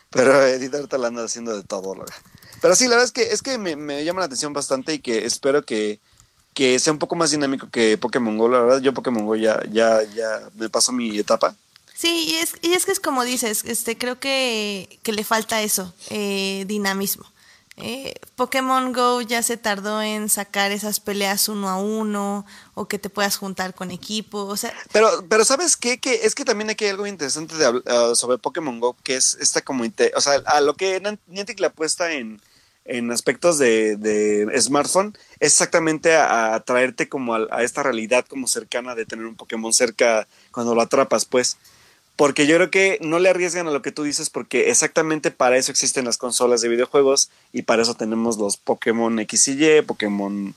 pero Edith ahorita la anda haciendo de todo. la verdad. Pero sí, la verdad es que, es que me, me llama la atención bastante y que espero que, que sea un poco más dinámico que Pokémon Go. La verdad, yo Pokémon Go ya, ya, ya me pasó mi etapa. Sí, y es, y es que es como dices, este, creo que, que le falta eso, eh, dinamismo. Eh, Pokémon Go ya se tardó en sacar esas peleas uno a uno o que te puedas juntar con equipo, o sea, Pero, pero ¿sabes qué? Que es que también aquí hay algo interesante de, ah, sobre Pokémon Go, que es esta como, o sea, a lo que Niantic le apuesta en, en aspectos de, de smartphone, es exactamente a, a traerte como a, a esta realidad como cercana de tener un Pokémon cerca cuando lo atrapas, pues. Porque yo creo que no le arriesgan a lo que tú dices, porque exactamente para eso existen las consolas de videojuegos y para eso tenemos los Pokémon X y Y, Pokémon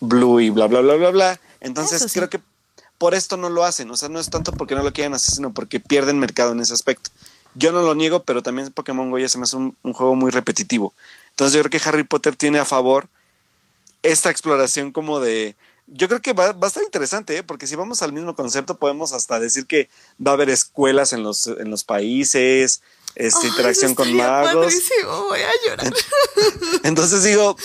Blue y bla, bla, bla, bla, bla. Entonces sí. creo que por esto no lo hacen. O sea, no es tanto porque no lo quieran hacer, sino porque pierden mercado en ese aspecto. Yo no lo niego, pero también Pokémon Go ya se me hace un, un juego muy repetitivo. Entonces yo creo que Harry Potter tiene a favor esta exploración como de... Yo creo que va, va a estar interesante, ¿eh? porque si vamos al mismo concepto, podemos hasta decir que va a haber escuelas en los, en los países, este, Ay, interacción con magos. padrísimo, voy a llorar. Entonces digo,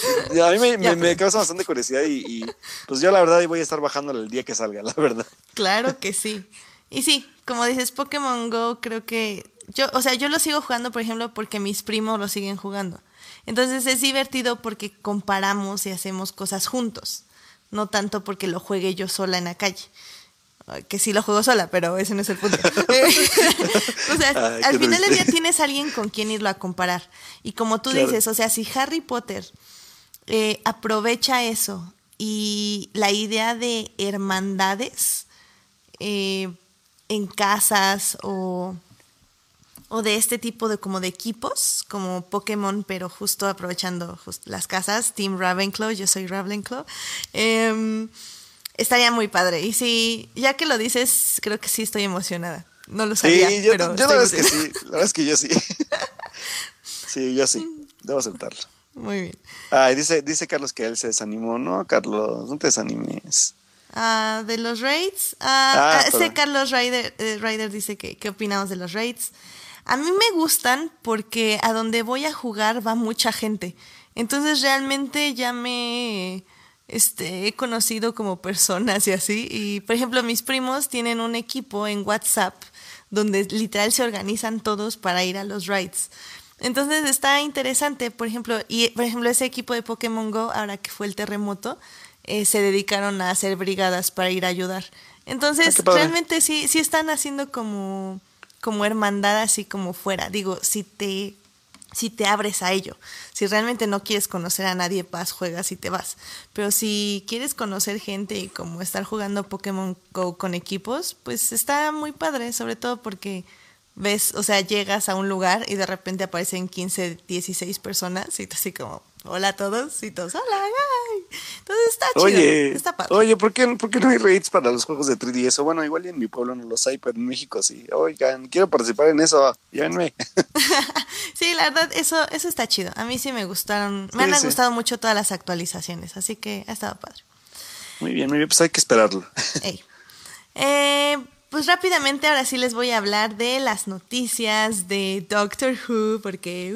a mí me, causa bastante curiosidad y, y, pues yo la verdad voy a estar bajándole el día que salga, la verdad. Claro que sí. Y sí, como dices, Pokémon Go creo que yo, o sea, yo lo sigo jugando, por ejemplo, porque mis primos lo siguen jugando. Entonces es divertido porque comparamos y hacemos cosas juntos, no tanto porque lo juegue yo sola en la calle. Que sí lo juego sola, pero ese no es el punto. o sea, Ay, al final del día tienes alguien con quien irlo a comparar. Y como tú Claro. dices, o sea, si Harry Potter eh, aprovecha eso y la idea de hermandades eh, en casas o, o de este tipo de como de equipos como Pokémon pero justo aprovechando just- las casas Team Ravenclaw yo soy Ravenclaw em, estaría muy padre y sí ya que lo dices creo que sí estoy emocionada no lo sabía Sí, yo, pero yo la verdad es que sí, la verdad es que yo sí. Sí, yo sí, debo aceptarlo. muy bien Ay, dice, dice Carlos que él se desanimó. No, Carlos, no te desanimes. Ah, de los raids. Ah, Ah, ah. Carlos Ryder, eh, Ryder dice que qué opinamos de los raids. A mí me gustan porque a donde voy a jugar va mucha gente. Entonces realmente ya me este, he conocido como personas y así. Y por ejemplo, mis primos tienen un equipo en WhatsApp donde literal se organizan todos para ir a los raids. Entonces está interesante, por ejemplo, y por ejemplo ese equipo de Pokémon Go, ahora que fue el terremoto, eh, se dedicaron a hacer brigadas para ir a ayudar. Entonces, Ah, realmente sí, sí están haciendo como, como hermandad así como fuera. Digo, si te, si te abres a ello. Si realmente no quieres conocer a nadie, vas, juegas y te vas. Pero si quieres conocer gente y como estar jugando Pokémon Go con equipos, pues está muy padre, sobre todo porque ves, o sea, llegas a un lugar y de repente aparecen 15, 16 personas y así como, hola a todos, y todos, hola, ay. Entonces está chido, Oye, está padre. oye, ¿por qué, ¿por qué no hay raids para los juegos de 3DS? O bueno, igual en mi pueblo no los hay, pero en México sí. Oigan, quiero participar en eso, llévenme. Sí, la verdad, eso, eso está chido. A mí sí me gustaron, me Sí, han sí. gustado mucho todas las actualizaciones, así que ha estado padre. Muy bien, muy bien, pues hay que esperarlo. Ey. Eh, pues rápidamente ahora sí les voy a hablar de las noticias de Doctor Who, porque...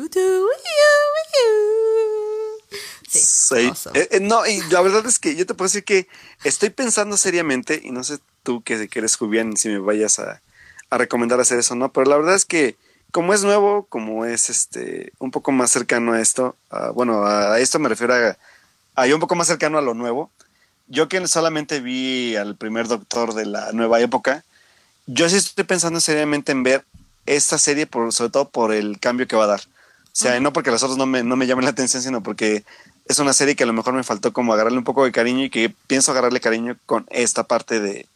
Sí, eh, eh, no, y la verdad es que yo te puedo decir que estoy pensando seriamente, y no sé tú que, que eres Jubián si me vayas a, a recomendar hacer eso, ¿no? Pero la verdad es que como es nuevo, como es este un poco más cercano a esto, bueno, a esto me refiero a, a, un poco más cercano a lo nuevo. Yo que solamente vi al primer doctor de la nueva época, yo sí estoy pensando seriamente en ver esta serie, por, sobre todo por el cambio que va a dar. Sea, no porque los otros no me, no me llamen la atención, sino porque es una serie que a lo mejor me faltó como agarrarle un poco de cariño y que pienso agarrarle cariño con esta parte de,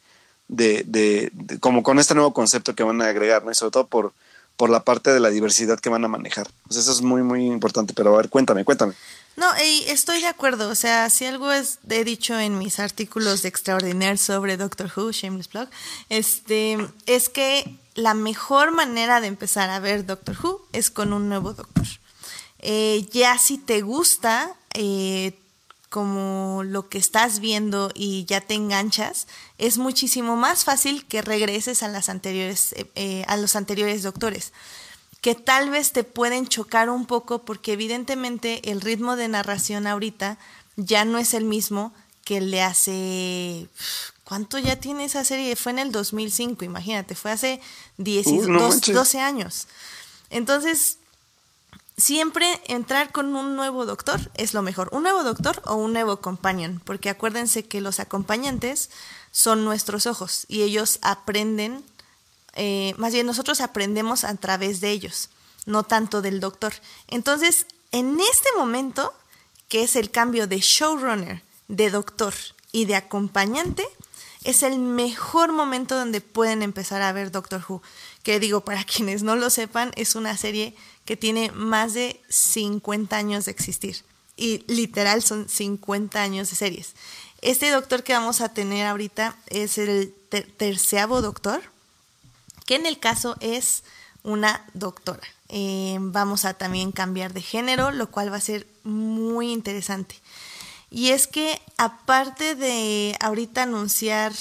de, de, como con este nuevo concepto que van a agregar, ¿no? Y sobre todo por, por la parte de la diversidad que van a manejar. Pues eso es muy, muy importante. Pero a ver, cuéntame, cuéntame. No, estoy de acuerdo. O sea, si algo es, he dicho en mis artículos de Extraordinaire sobre Doctor Who, Shameless Blog, este, es que la mejor manera de empezar a ver Doctor Who es con un nuevo doctor. Eh, ya si te gusta, eh, como lo que estás viendo y ya te enganchas, es muchísimo más fácil que regreses a las anteriores, eh, a los anteriores doctores, que tal vez te pueden chocar un poco porque evidentemente el ritmo de narración ahorita ya no es el mismo que le hace ¿Cuánto ya tiene esa serie? Fue en el 2005, imagínate, fue hace 10, 12 años. Entonces, siempre entrar con un nuevo doctor es lo mejor. Un nuevo doctor o un nuevo companion, porque acuérdense que los acompañantes son nuestros ojos y ellos aprenden, eh, más bien nosotros aprendemos a través de ellos, no tanto del doctor. Entonces, en este momento, que es el cambio de showrunner, de doctor y de acompañante, es el mejor momento donde pueden empezar a ver Doctor Who. Que digo, para quienes no lo sepan, es una serie que tiene más de 50 años de existir. Y literal son 50 años de series. Este doctor que vamos a tener ahorita es el terceavo doctor, que en el caso es una doctora. Eh, vamos a también cambiar de género, lo cual va a ser muy interesante. Y es que aparte de ahorita anunciar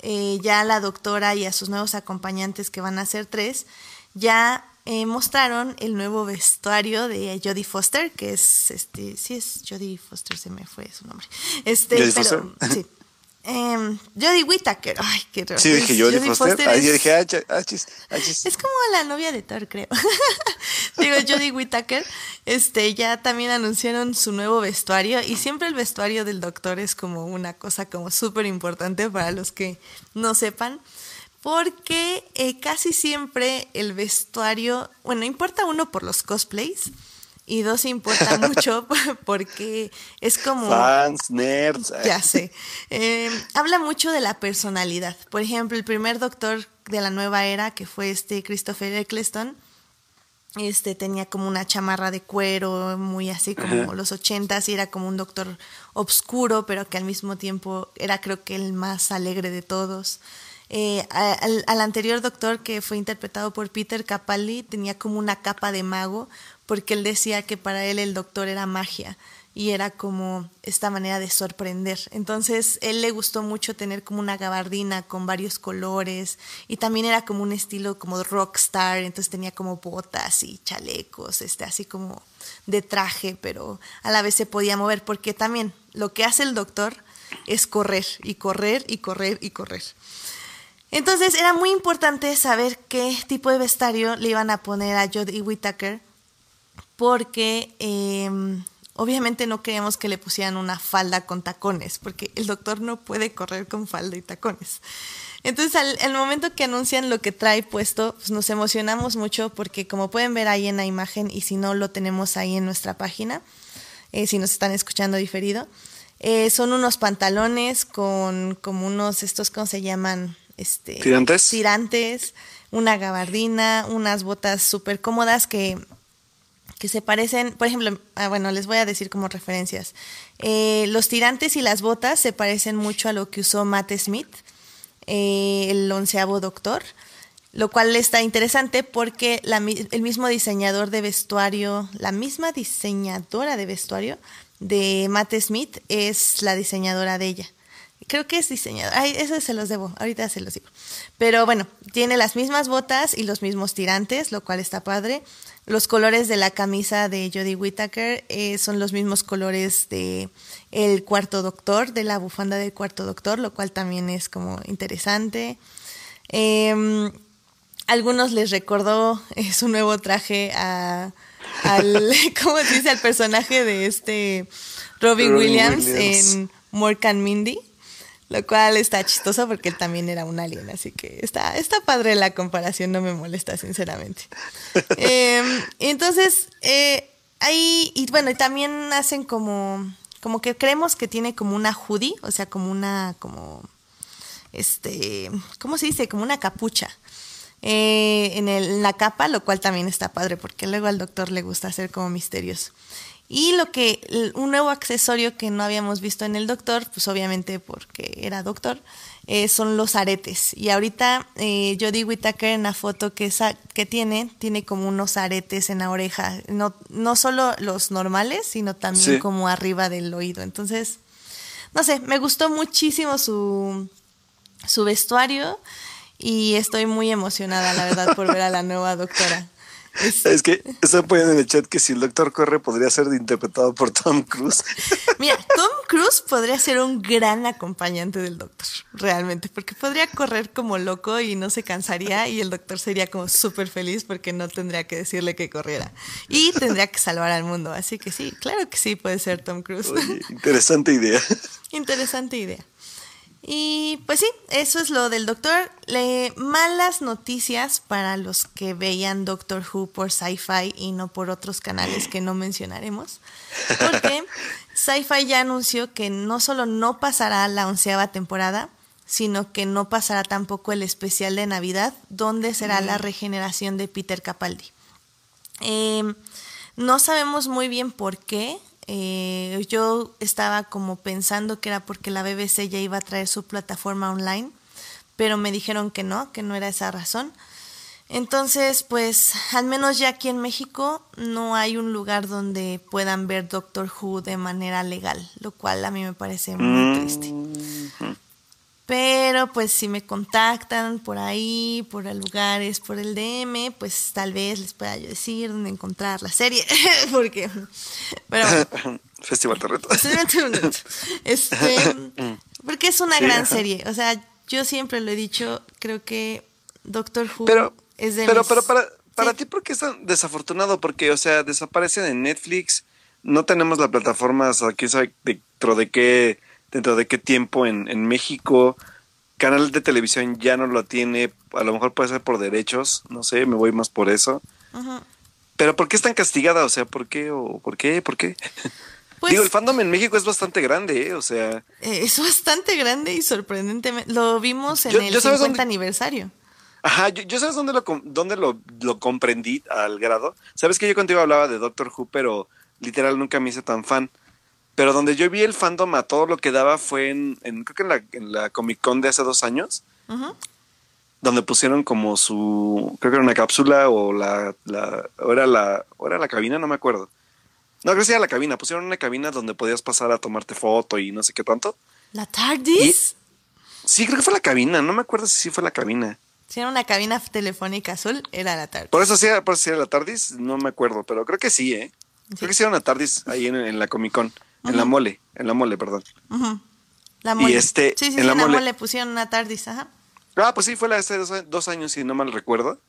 eh, ya a la doctora y a sus nuevos acompañantes, que van a ser tres, ya eh, mostraron el nuevo vestuario de Jodie Foster, que es, este, sí es Jodie Foster, se me fue su nombre. Este, pero, sí. Eh, Jodie Whittaker. Ay, qué raro. Sí, dije Jodie, Foster. Ahí yo dije, ah, ah, ah, Es como la novia de Thor, creo. Digo, Jodie Whittaker. Este, ya también anunciaron su nuevo vestuario. Y siempre el vestuario del doctor es como una cosa como súper importante para los que no sepan porque eh, casi siempre el vestuario, bueno, importa uno por los cosplays y dos importa mucho porque es como... Fans, nerds. Ya sé. Em, habla mucho de la personalidad. Por ejemplo, el primer doctor de la nueva era, que fue este Christopher Eccleston, este tenía como una chamarra de cuero, muy así como los ochentas, y era como un doctor obscuro, pero que al mismo tiempo era creo que el más alegre de todos. Eh, al, anterior doctor que fue interpretado por Peter Capaldi tenía como una capa de mago porque él decía que para él el doctor era magia y era como esta manera de sorprender. Entonces, él le gustó mucho tener como una gabardina con varios colores y también era como un estilo como rockstar, entonces tenía como botas y chalecos, este así como de traje, pero a la vez se podía mover porque también lo que hace el doctor es correr y correr y correr y correr. Entonces era muy importante saber qué tipo de vestuario le iban a poner a Jodie Whittaker, porque em, obviamente no queríamos que le pusieran una falda con tacones, porque el doctor no puede correr con falda y tacones. Entonces, al, momento que anuncian lo que trae puesto, pues nos emocionamos mucho porque como pueden ver ahí en la imagen y si no lo tenemos ahí en nuestra página, eh, si nos están escuchando diferido, eh, son unos pantalones con como unos, estos, ¿cómo se llaman? este, ¿Tirantes? tirantes, una gabardina, unas botas súper cómodas que, que se parecen, por ejemplo, ah, bueno, les voy a decir como referencias. Eh, los tirantes y las botas se parecen mucho a lo que usó Matt Smith, eh, el onceavo doctor, lo cual está interesante porque el mismo diseñador de vestuario, la misma diseñadora de vestuario de Matt Smith es la diseñadora de ella creo que es diseñador. Ay, eso se los debo, ahorita se los digo. Pero bueno, tiene las mismas botas y los mismos tirantes, lo cual está padre. Los colores de la camisa de Jodie Whittaker eh, son los mismos colores de el cuarto doctor, de la bufanda del cuarto doctor, lo cual también es como interesante. Eh, algunos les recordó eh, su nuevo traje a, al, ¿cómo se dice? Al personaje de este Robbie, Williams, en Morgan Mindy, lo cual está chistoso porque él también era un alien, así que está, está padre la comparación, no me molesta, sinceramente. Em, entonces, eh, ahí, y bueno, también hacen como, como que creemos que tiene como una hoodie, o sea, como una, como, este, ¿cómo se dice? Como una capucha. Eh, en, el, en la capa, lo cual también está padre porque luego al doctor le gusta hacer como misterios. Y lo que, un nuevo accesorio que no habíamos visto en el doctor, pues obviamente porque era doctor, eh, son los aretes. Y ahorita eh, Jodie Whittaker en la foto que, que tiene, tiene como unos aretes en la oreja. No, no solo los normales, sino también como arriba del oído. Entonces, no sé, me gustó muchísimo su, su vestuario y estoy muy emocionada, la verdad, por ver a la nueva doctora. Es, que están poniendo en el chat que si el doctor corre podría ser interpretado por Tom Cruise. Mira, Tom Cruise podría ser un gran acompañante del doctor, realmente, porque podría correr como loco y no se cansaría y el doctor sería como súper feliz porque no tendría que decirle que corriera y tendría que salvar al mundo. Así que sí, claro que sí puede ser Tom Cruise. interesante idea. Interesante idea. Y pues sí, eso es lo del Doctor. Le, malas noticias para los que veían Doctor Who por Sci-Fi y no por otros canales que no mencionaremos. Porque Sci-Fi ya anunció que no solo no pasará la onceava temporada, sino que no pasará tampoco el especial de Navidad, donde será la regeneración de Peter Capaldi. Em, no sabemos muy bien por qué. Eh, yo estaba como pensando que era porque la BBC ya iba a traer su plataforma online, pero me dijeron que no, que no era esa razón. Entonces, pues, al menos ya aquí en México no hay un lugar donde puedan ver Doctor Who de manera legal, lo cual a mí me parece muy triste. Pero pues si me contactan por ahí, por lugares, por el DM, pues tal vez les pueda yo decir dónde encontrar la serie. Porque, Festival Torreto. Este, porque es una gran serie. O sea, yo siempre lo he dicho, creo que Doctor Who pero, es de Pero, pero para, para ti, ¿por qué es tan desafortunado? Porque, o sea, desaparece de Netflix, no tenemos la plataforma, o sea, quién sabe dentro de qué dentro de qué tiempo en, en México. Canal de televisión ya no lo tiene, a lo mejor puede ser por derechos, no sé, me voy más por eso. Pero ¿por qué es tan castigada? O sea, ¿por qué? ¿O por qué? ¿Por qué? Pues Digo, el fandom en México es bastante grande, ¿eh? o sea... Eh, es bastante grande y sorprendentemente. Lo vimos en el 50 aniversario. Ajá, yo, sabes dónde, lo, dónde lo, lo, comprendí al grado. Sabes que yo contigo hablaba de Doctor Who, pero literal nunca me hice tan fan. Pero donde yo vi el fandom a todo lo que daba fue en, creo que en la, en la, Comic Con de hace dos años. Donde pusieron como su, creo que era una cápsula o la, la o era la, o era la cabina, no me acuerdo. No, creo que era la cabina. Pusieron una cabina donde podías pasar a tomarte foto y no sé qué tanto. ¿La TARDIS? sí, creo que fue la cabina. No me acuerdo si sí fue la cabina. Si era una cabina telefónica azul, era la TARDIS. Por eso sí, por eso sí era la TARDIS, no me acuerdo, pero creo que sí, ¿eh? Creo que sí era una TARDIS ahí en, en la Comic Con. En la mole, en la mole, perdón. La mole. Y este, sí, sí, en, la, mole. pusieron una tardis, ajá. Ah, pues sí, fue la de hace dos, años, si no mal recuerdo.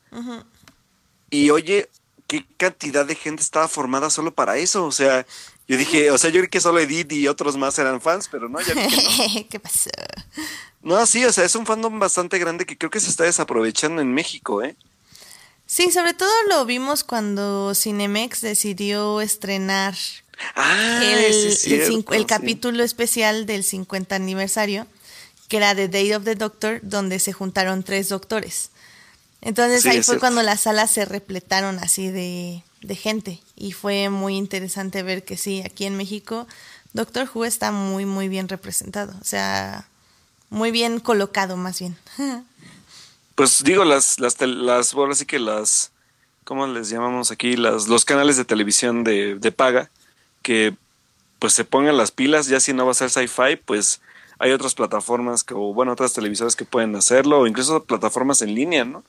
Y oye, qué cantidad de gente estaba formada solo para eso. O sea, yo dije, o sea, yo creo que solo Edith y otros más eran fans, pero no, ya no. ¿Qué pasó? No, sí, o sea, es un fandom bastante grande que creo que se está desaprovechando en México, ¿eh? Sí, sobre todo lo vimos cuando Cinemex decidió estrenar Ah, el, capítulo especial del 50 aniversario, que era The Day of the Doctor, donde se juntaron tres doctores. Entonces ahí fue cuando las salas se repletaron así de, gente y fue muy interesante ver que sí, aquí en México Doctor Who está muy, muy bien representado, o sea, muy bien colocado más bien. Pues digo, las, las, las, bueno, así que las, ¿cómo les llamamos aquí? Las, los canales de televisión de, de paga, que pues se pongan las pilas, ya si no va a ser sci-fi, pues hay otras plataformas que, o bueno, otras televisoras que pueden hacerlo, o incluso plataformas en línea, ¿no?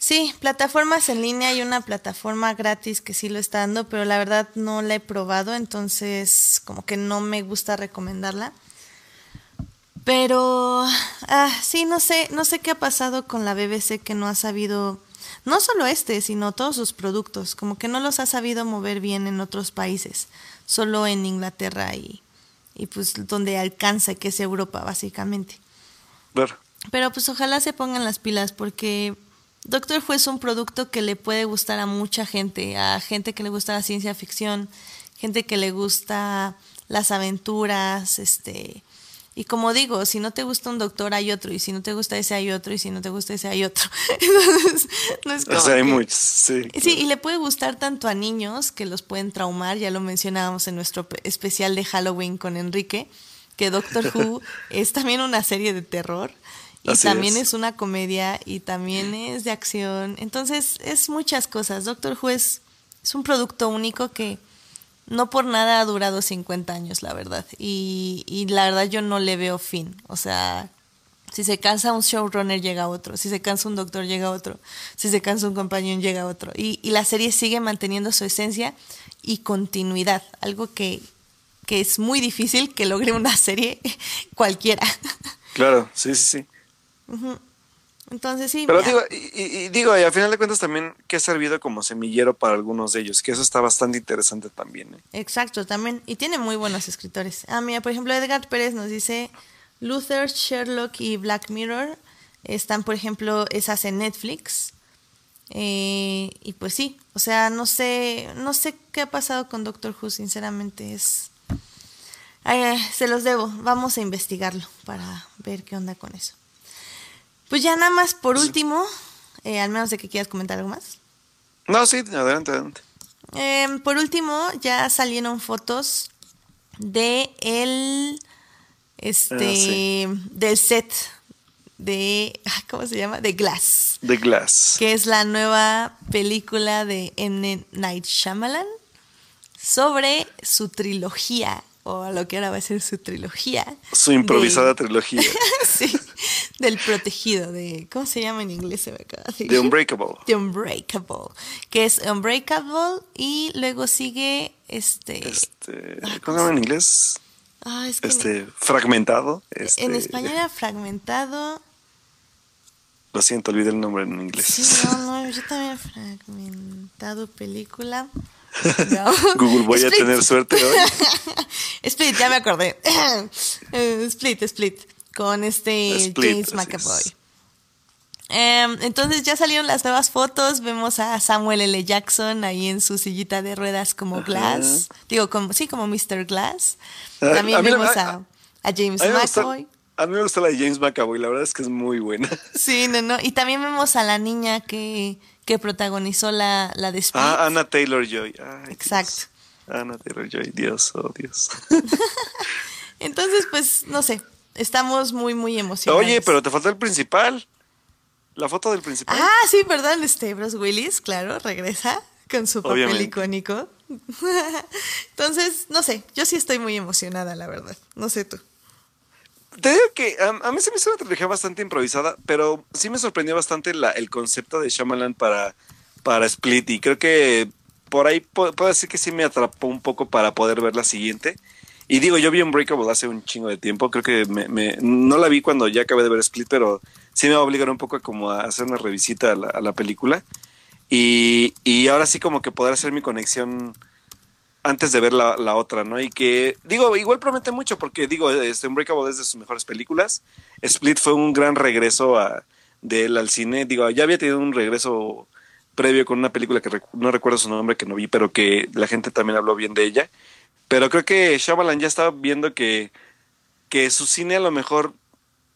Sí, plataformas en línea hay una plataforma gratis que sí lo está dando, pero la verdad no la he probado, entonces como que no me gusta recomendarla. Pero ah, sí, no sé, no sé qué ha pasado con la BBC que no ha sabido, no solo este, sino todos sus productos, como que no los ha sabido mover bien en otros países, solo en Inglaterra y, y pues donde alcanza, que es Europa, básicamente. Pero pues ojalá se pongan las pilas porque Doctor Who es un producto que le puede gustar a mucha gente, a gente que le gusta la ciencia ficción, gente que le gusta las aventuras, este, y como digo, si no te gusta un doctor hay otro, y si no te gusta ese hay otro, y si no te gusta ese hay otro. Entonces, no es como hay muchos, sí. Sí, y le puede gustar tanto a niños que los pueden traumar, ya lo mencionábamos en nuestro especial de Halloween con Enrique, que Doctor Who es también una serie de terror. Y también es. una comedia y también es de acción. Entonces, es muchas cosas. Doctor Who es, es un producto único que no por nada ha durado 50 años, la verdad. Y, y la verdad yo no le veo fin. O sea, si se cansa un showrunner, llega otro. Si se cansa un doctor, llega otro. Si se cansa un compañero, llega otro. Y, y la serie sigue manteniendo su esencia y continuidad. Algo que, que es muy difícil que logre una serie cualquiera. Claro, sí, sí, sí. Entonces sí. Pero digo, y, digo, y a final de cuentas también que ha servido como semillero para algunos de ellos, que eso está bastante interesante también. ¿eh? Exacto, también. Y tiene muy buenos escritores. Ah, mira, por ejemplo, Edgar Pérez nos dice, Luther, Sherlock y Black Mirror están, por ejemplo, esas en Netflix. Eh, y pues sí, o sea, no sé, no sé qué ha pasado con Doctor Who, sinceramente es... se los debo, vamos a investigarlo para ver qué onda con eso. Pues ya nada más por último, eh, al menos de que quieras comentar algo más. No, sí, adelante, adelante. Em, por último, ya salieron fotos de el este ah, del set de ¿cómo se llama? de Glass. De Glass. Que es la nueva película de M. Night Shyamalan sobre su trilogía o lo que ahora va a ser su trilogía. Su improvisada trilogía. sí, del protegido, de, ¿cómo se llama en inglés? Se me acaba de Unbreakable. The Unbreakable, que es Unbreakable y luego sigue este... este ¿Cómo se llama en inglés? Ah, es que este, fragmentado. Este... En español era fragmentado. Lo siento, olvidé el nombre en inglés. Sí, no, no, yo también fragmentado película. Google, voy a tener suerte hoy. Split, ya me acordé. Eh, split, Split, con este James McAvoy. Em, entonces ya salieron las nuevas fotos, vemos a Samuel L. Jackson ahí en su sillita de ruedas como Glass, digo, como, sí, como Mr. Glass. También vemos a, James McAvoy. A mí me gusta la de James McAvoy, la verdad es que es muy buena. Sí, no, no. Y también vemos a la niña que que protagonizó la, la de Split. Ah, Anna Taylor Joy. Exacto. Anna Taylor Joy, Dios, oh Dios. Entonces, pues, no sé, estamos muy, muy emocionados. Oye, pero te faltó el principal. La foto del principal. Ah, sí, perdón, este Bruce Willis, claro, regresa con su papel icónico. Entonces, no sé, yo sí estoy muy emocionada, la verdad. No sé tú. Te digo que a, mí se me hizo una trilogía bastante improvisada, pero sí me sorprendió bastante el concepto de Shyamalan para, para Split y creo que por ahí puedo, decir que sí me atrapó un poco para poder ver la siguiente. Y digo, yo vi Unbreakable hace un chingo de tiempo, creo que me, no la vi cuando ya acabé de ver Split, pero sí me va a un poco a como a hacer una revisita a la, a la película. Y, y ahora sí como que poder hacer mi conexión antes de ver la, otra, ¿no? Y que, digo, igual promete mucho, porque digo, este Unbreakable es de sus mejores películas. Split fue un gran regreso a, de él al cine. Digo, ya había tenido un regreso previo con una película que no recuerdo su nombre, que no vi, pero que la gente también habló bien de ella. Pero creo que Shyamalan ya estaba viendo que, que su cine a lo mejor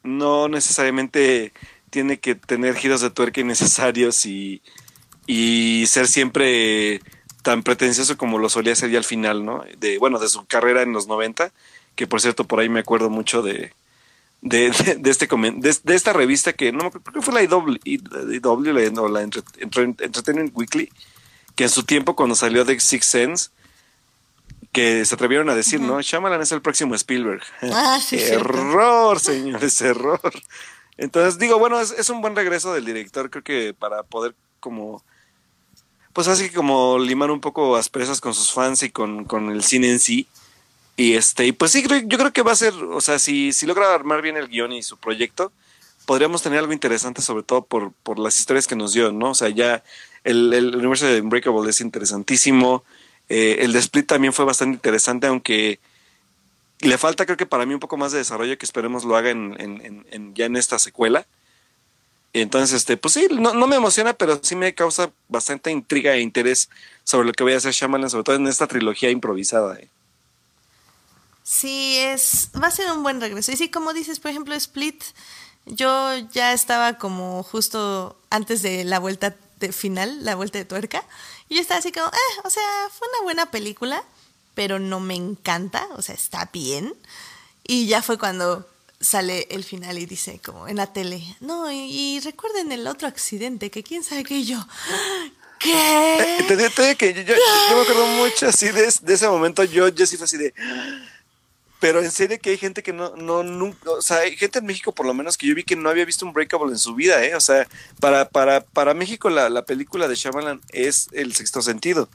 no necesariamente tiene que tener giros de tuerca innecesarios y, y ser siempre tan pretencioso como lo solía ser ya al final, ¿no? De, bueno, de su carrera en los 90, que por cierto por ahí me acuerdo mucho de, de, de, este de, esta revista que no creo que fue la IW, IW la Entertainment Weekly, que en su tiempo cuando salió de Six Sense, que se atrevieron a decir, ¿no? Shyamalan es el próximo Spielberg. Ah, sí, error, señores, error. Entonces digo, bueno, es, es, un buen regreso del director, creo que para poder como, pues así como limar un poco asperezas con sus fans y con, con el cine en sí. Y este, y pues sí, yo creo que va a ser, o sea, si, si logra armar bien el guion y su proyecto, podríamos tener algo interesante, sobre todo por, por las historias que nos dio, ¿no? O sea, ya el, el universo de Unbreakable es interesantísimo. Eh, el de Split también fue bastante interesante, aunque le falta, creo que para mí, un poco más de desarrollo que esperemos lo haga en, en, en, ya en esta secuela. Entonces, este, pues sí, no, no, me emociona, pero sí me causa bastante intriga e interés sobre lo que voy a hacer Shyamalan, sobre todo en esta trilogía improvisada. ¿eh? Sí, es, va a ser un buen regreso. Y sí, como dices, por ejemplo, Split, yo ya estaba como justo antes de la vuelta final, la vuelta de tuerca, y yo estaba así como, eh, o sea, fue una buena película, pero no me encanta, o sea, está bien. Y ya fue cuando sale el final y dice como en la tele, no, y, recuerden el otro accidente, que quién sabe qué, yo, ¿qué? Eh, te, digo que yo, me acuerdo mucho así de, de, ese momento, yo, yo sí fue así de, pero en serio que hay gente que no, no, nunca, o sea, hay gente en México por lo menos que yo vi que no había visto un Breakable en su vida, ¿eh? O sea, para, para, para México la, la película de Shyamalan es el sexto sentido.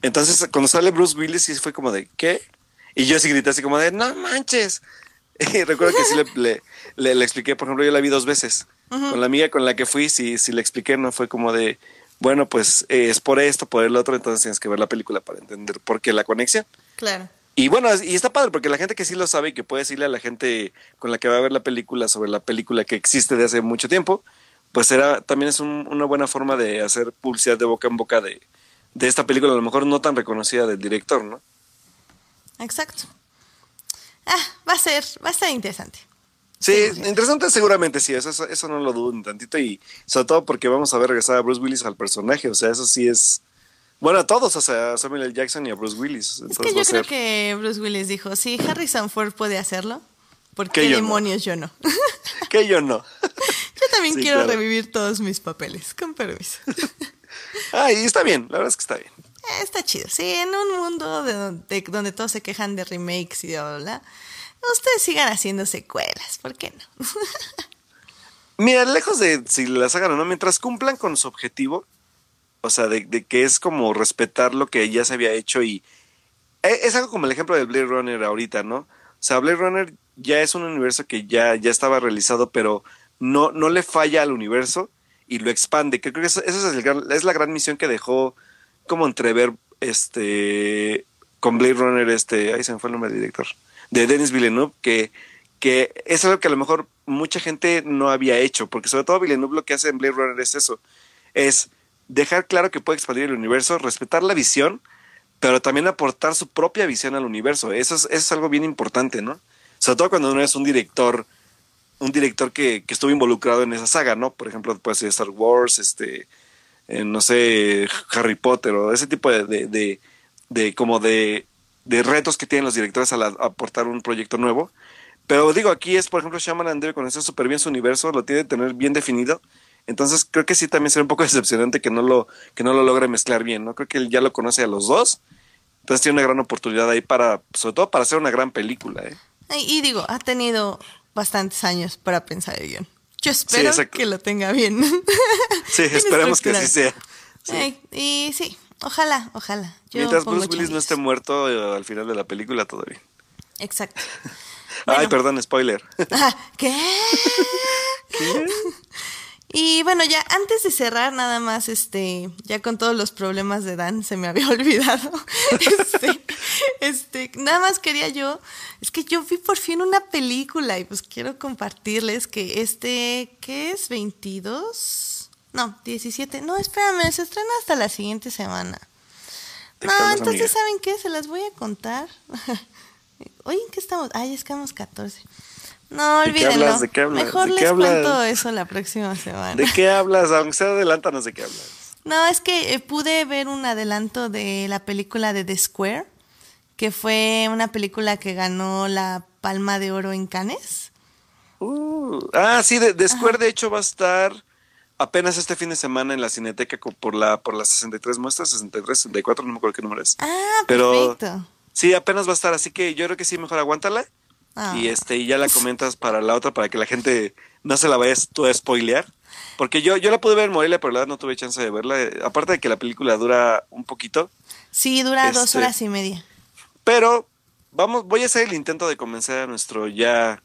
Entonces, cuando sale Bruce Willis, sí fue como de, ¿qué? Y yo sí grité así como de, no manches. Y recuerdo que sí le, le, le, expliqué, por ejemplo, yo la vi dos veces. Con la amiga con la que fui, sí, sí le expliqué, no fue como de, bueno, pues eh, es por esto, por el otro, entonces tienes que ver la película para entender por qué la conexión. Claro. Y bueno, y está padre porque la gente que sí lo sabe y que puede decirle a la gente con la que va a ver la película sobre la película que existe de hace mucho tiempo, pues será, también es una buena forma de hacer publicidad de boca en boca de, de esta película, a lo mejor no tan reconocida del director, ¿no? Exacto. Ah, va a ser, va a estar interesante. Sí, interesante seguramente sí, eso, eso no lo dudo un tantito y sobre todo porque vamos a ver regresar a Bruce Willis al personaje, o sea, eso sí es bueno, a todos, o sea, a Samuel L. Jackson y a Bruce Willis. es que yo creo que Bruce Willis dijo, si Harrison Ford puede hacerlo, ¿por qué, demonios yo no? que yo no. yo también quiero revivir todos mis papeles, con permiso. ah, y está bien, la verdad es que está bien. Eh, está chido, sí, en un mundo de, donde todos se quejan de remakes y bla, bla, ustedes sigan haciendo secuelas, ¿por qué no? Mira, lejos de si las hagan o no, mientras cumplan con su objetivo, o sea, de, que es como respetar lo que ya se había hecho y e, es algo como el ejemplo de Blade Runner ahorita, ¿no? O sea, Blade Runner ya es un universo que ya, ya estaba realizado, pero no, no le falla al universo y lo expande. Creo que esa es, la gran misión que dejó como entrever este con Blade Runner, este, ahí se me fue el nombre del director, de Denis Villeneuve, que, que es algo que a lo mejor mucha gente no había hecho, porque sobre todo Villeneuve lo que hace en Blade Runner es eso, es dejar claro que puede expandir el universo, respetar la visión, pero también aportar su propia visión al universo. Eso es, algo bien importante, ¿no? Sobre todo cuando uno es un director, un director que, que estuvo involucrado en esa saga, ¿no? Por ejemplo, puede ser Star Wars, este, eh, no sé, Harry Potter o ese tipo de, de, de, como de, de, retos que tienen los directores al aportar un proyecto nuevo. Pero digo, aquí es, por ejemplo, Shyamalan debe conocer súper bien su universo, lo tiene que tener bien definido entonces creo que sí también será un poco decepcionante que no lo, que no lo logre mezclar bien, ¿no? Creo que él ya lo conoce a los dos. Entonces tiene una gran oportunidad ahí para, sobre todo para hacer una gran película, ¿eh? Y, digo, ha tenido bastantes años para pensar el. Yo espero que lo tenga bien. Sí, esperemos que así sea. y sí, ojalá, ojalá. Mientras Bruce Willis no esté muerto eh, al final de la película, todo bien. Exacto. Ay, perdón, spoiler. Ah, ¿Qué? ¿Qué? Y bueno, ya antes de cerrar, nada más, este, ya con todos los problemas de Dan, se me había olvidado. este, este, nada más quería yo, es que yo vi por fin una película y pues quiero compartirles que este, ¿qué es? ¿22? No, 17. No, espérame, se estrena hasta la siguiente semana. No, entonces, ¿saben qué? Se las voy a contar. Oye, ¿en qué estamos? Ay, es que estamos 14. No, olvídenlo. ¿De qué hablas? Mejor les cuento eso la próxima semana. ¿De qué hablas? Aunque sea adelántanos de qué hablas. No, es que eh, pude ver un adelanto de la película de The Square, que fue una película que ganó la Palma de Oro en Cannes. Uh, ah, sí, The, Square de hecho va a estar apenas este fin de semana en la Cineteca por la por las 63 muestras, 63, 64, no me acuerdo qué número es. Ah, perfecto. Sí, apenas va a estar, así que yo creo que sí, mejor aguántala. Ah. Y este, y ya la comentas para la otra, para que la gente no se la vayas tú a spoilear. Porque yo, yo la pude ver en Morelia, pero la verdad no tuve chance de verla. Eh, Aparte de que la película dura un poquito. Sí, dura dos Este- horas y media. Pero vamos, voy a hacer el intento de convencer a nuestro ya,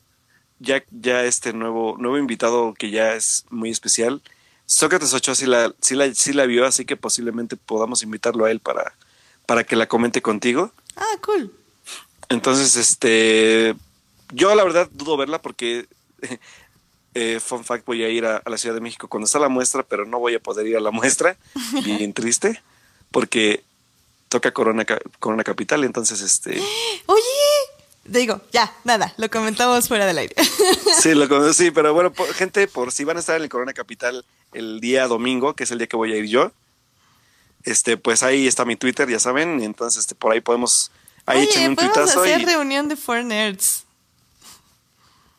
ya, ya este nuevo, nuevo invitado que ya es muy especial. Sócrates Ochoa sí la, sí la, sí la vio, así que posiblemente podamos invitarlo a él para, para que la comente contigo. Ah, cool. Entonces, este, yo la verdad dudo verla porque, eh, fun fact, voy a ir a, a la Ciudad de México cuando está la muestra, pero no voy a poder ir a la muestra, bien triste, porque toca Corona, Corona Capital, entonces, este, Oye, digo, ya, nada, lo comentamos fuera del aire. sí, lo sí, pero bueno, por- gente, por si van a estar en el Corona Capital el día domingo, que es el día que voy a ir yo, este, pues ahí está mi Twitter, ya saben, y entonces, este, por ahí podemos, ahí Oye, echen un podemos hacer y, reunión de Four Nerds.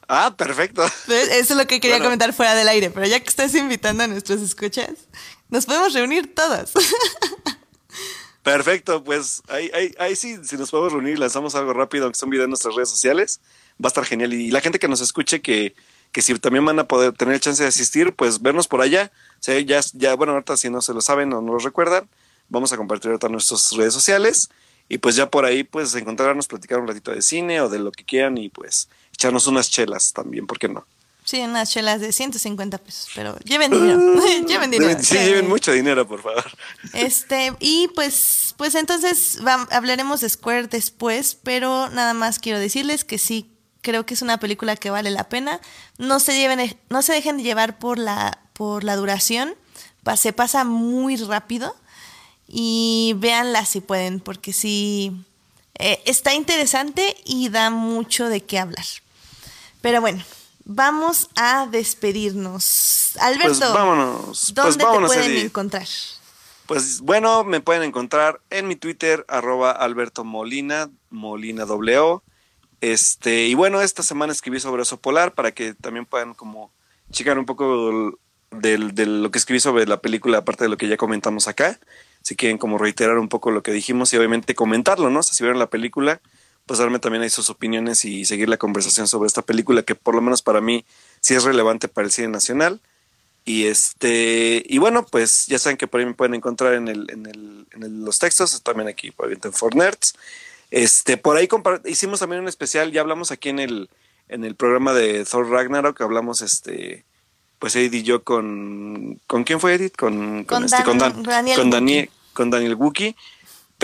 ah, perfecto. Eso es lo que quería Bueno. comentar fuera del aire, pero ya que estás invitando a nuestros escuchas, nos podemos reunir todos. Perfecto, pues ahí, ahí, ahí sí, si nos podemos reunir y lanzamos algo rápido, aunque sea un video en nuestras redes sociales, va a estar genial. Y la gente que nos escuche, que, que si también van a poder tener chance de asistir, pues vernos por allá. O sea, ya, ya, bueno, ahorita si no se lo saben o no lo recuerdan, vamos a compartir ahorita nuestras redes sociales. Y pues ya por ahí, pues encontrarnos, platicar un ratito de cine o de lo que quieran y pues echarnos unas chelas también, ¿por qué no? Sí, unas chelas de 150 pesos, pero lleven dinero. lleven dinero. Sí, lleven mucho dinero, por favor. Este, y pues, pues entonces hablaremos de Square después, pero nada más quiero decirles que sí, creo que es una película que vale la pena. No se lleven, no se dejen de llevar por la, por la duración, se pasa muy rápido y véanla si pueden, porque sí, eh, está interesante y da mucho de qué hablar. Pero bueno, vamos a despedirnos. Alberto, Pues vámonos. ¿dónde pues vámonos, te pueden Edith. encontrar? Pues bueno, me pueden encontrar en mi Twitter, arroba Alberto Molina, Molina W. Este, y bueno, esta semana escribí sobre oso polar para que también puedan como checar un poco de lo que escribí sobre la película, aparte de lo que ya comentamos acá. Si quieren como reiterar un poco lo que dijimos y obviamente comentarlo, ¿no? O sea, si vieron la película, pues darme también ahí sus opiniones y seguir la conversación sobre esta película que por lo menos para mí sí es relevante para el cine nacional. Y este, y bueno, pues ya saben que por ahí me pueden encontrar en el, en el, en el- los textos, también aquí por en Fornerds. Este, por ahí hicimos también un especial, ya hablamos aquí en el, en el programa de Thor Ragnarok, hablamos este, pues Edith y yo con, ¿con quién fue Edith? Con, Con este, Dan- con, Dan- Daniel con Wookie. Daniel, con Daniel Wookie.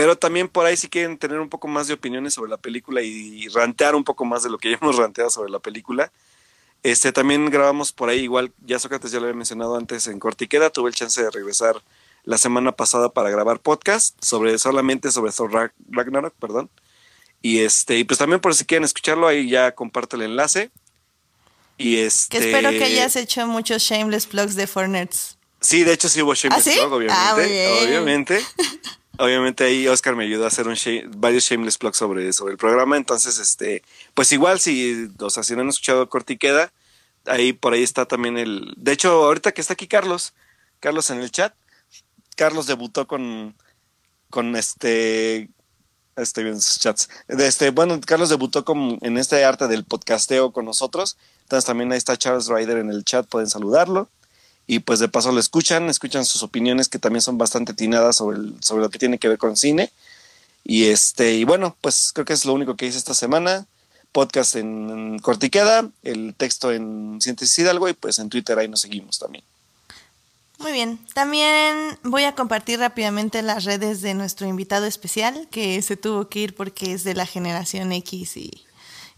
Pero también por ahí si quieren tener un poco más de opiniones sobre la película y rantear un poco más de lo que ya hemos ranteado sobre la película, este, también grabamos por ahí, igual, ya Sócrates ya lo había mencionado antes en Corte y Queda, tuve el chance de regresar la semana pasada para grabar podcast sobre solamente sobre Thor Rag- Ragnarok, perdón. Y este, y pues también por si quieren escucharlo, ahí ya comparto el enlace. Y este. Que espero que hayas hecho muchos shameless plugs de Fornerds. Sí, de hecho sí hubo Shameless ¿Ah, sí? Plug, obviamente. Ah. Obviamente. Obviamente ahí Oscar me ayudó a hacer un shame- varios shameless plugs sobre, sobre el programa. Entonces, este, pues igual si, o sea, si no han escuchado Corte y Queda, ahí por ahí está también el. De hecho, ahorita que está aquí Carlos, Carlos en el chat, Carlos debutó con, con este. Estoy viendo sus chats. Este, bueno, Carlos debutó con, en este arte del podcasteo con nosotros. Entonces también ahí está Charles Ryder en el chat, pueden saludarlo y pues de paso lo escuchan, escuchan sus opiniones que también son bastante atinadas sobre, el- sobre lo que tiene que ver con cine. Y este, y bueno, pues creo que es lo único que hice esta semana. Podcast en, en Cortiqueda, el texto en Síntesis Hidalgo y pues en Twitter ahí nos seguimos también. Muy bien. También voy a compartir rápidamente las redes de nuestro invitado especial, que se tuvo que ir porque es de la generación X y,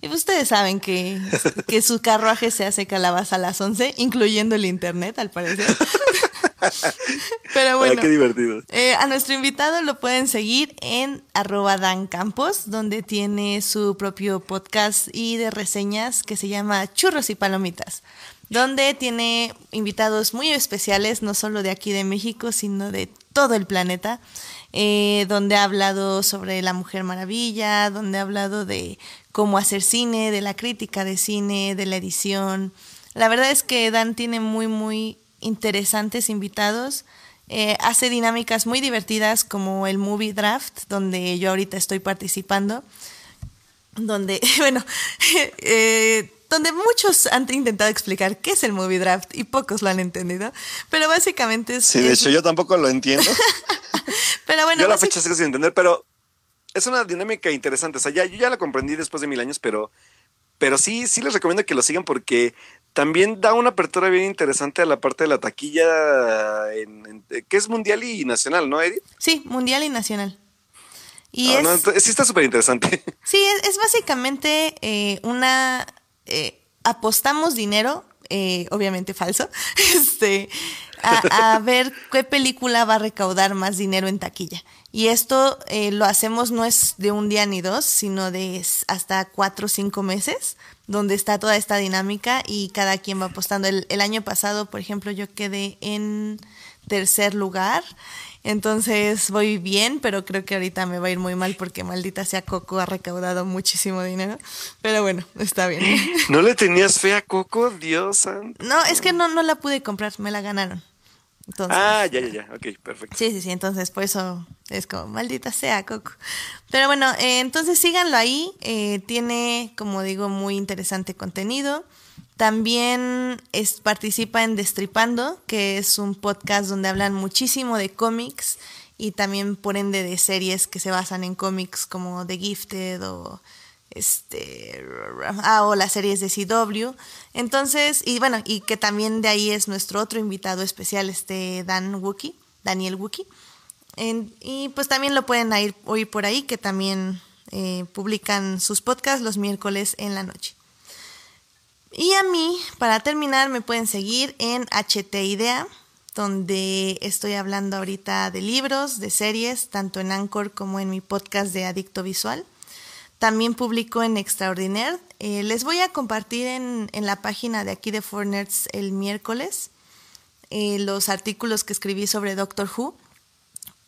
y ustedes saben que, que su carruaje se hace calabaza a las 11, incluyendo el internet, al parecer. Pero bueno. Ah, qué divertido. Eh, a nuestro invitado lo pueden seguir en arroba Dan Campos, donde tiene su propio podcast y de reseñas que se llama Churros y Palomitas, donde tiene invitados muy especiales, no solo de aquí de México, sino de todo el planeta, eh, donde ha hablado sobre la Mujer Maravilla, donde ha hablado de cómo hacer cine, de la crítica de cine, de la edición. La verdad es que Dan tiene muy, muy interesantes invitados. Eh, hace dinámicas muy divertidas como el Movie Draft, donde yo ahorita estoy participando. Donde, bueno, eh, donde muchos han intentado explicar qué es el movie draft y pocos lo han entendido, pero básicamente es... Sí, de hecho yo tampoco lo entiendo. pero bueno... Yo la fecha sigo sin entender, pero es una dinámica interesante. O sea, ya, yo ya la comprendí después de mil años, pero, pero sí, sí les recomiendo que lo sigan porque también da una apertura bien interesante a la parte de la taquilla, en, que es mundial y nacional, ¿no, Edith? Sí, mundial y nacional. Y ah, sí está súper interesante. Sí, es, básicamente eh, una eh, apostamos dinero, eh, obviamente falso, este, a, ver qué película va a recaudar más dinero en taquilla. Y esto eh, lo hacemos no es de un día ni dos, sino de hasta cuatro o cinco meses, donde está toda esta dinámica y cada quien va apostando. el año pasado, por ejemplo, yo quedé en tercer lugar entonces voy bien, pero creo que ahorita me va a ir muy mal porque maldita sea Coco ha recaudado muchísimo dinero. Pero bueno, está bien. ¿No le tenías fe a Coco, Dios No, es que no, no la pude comprar, me la ganaron. ah, ya, ya, ya, ok, perfecto. Sí, sí, sí, entonces por eso es como, maldita sea Coco. Pero bueno, eh, entonces síganlo ahí, eh, tiene, como digo, muy interesante contenido. También participa en Destripando, que es un podcast donde hablan muchísimo de cómics y también por ende de series que se basan en cómics como The Gifted o este ah, o las series de CW. Entonces, y bueno, y que también de ahí es nuestro otro invitado especial, este Dan Wookie, Daniel Wookie. y pues también lo pueden ir, oír por ahí, que también eh, publican sus podcasts los miércoles en la noche. Y a mí, para terminar, me pueden seguir en HT Idea, donde estoy hablando ahorita de libros, de series, tanto en Anchor como en mi podcast de Adicto Visual. También publico en Extraordinaire. Eh, les voy a compartir en, la página de aquí de Fornerds el miércoles eh, los artículos que escribí sobre Doctor Who.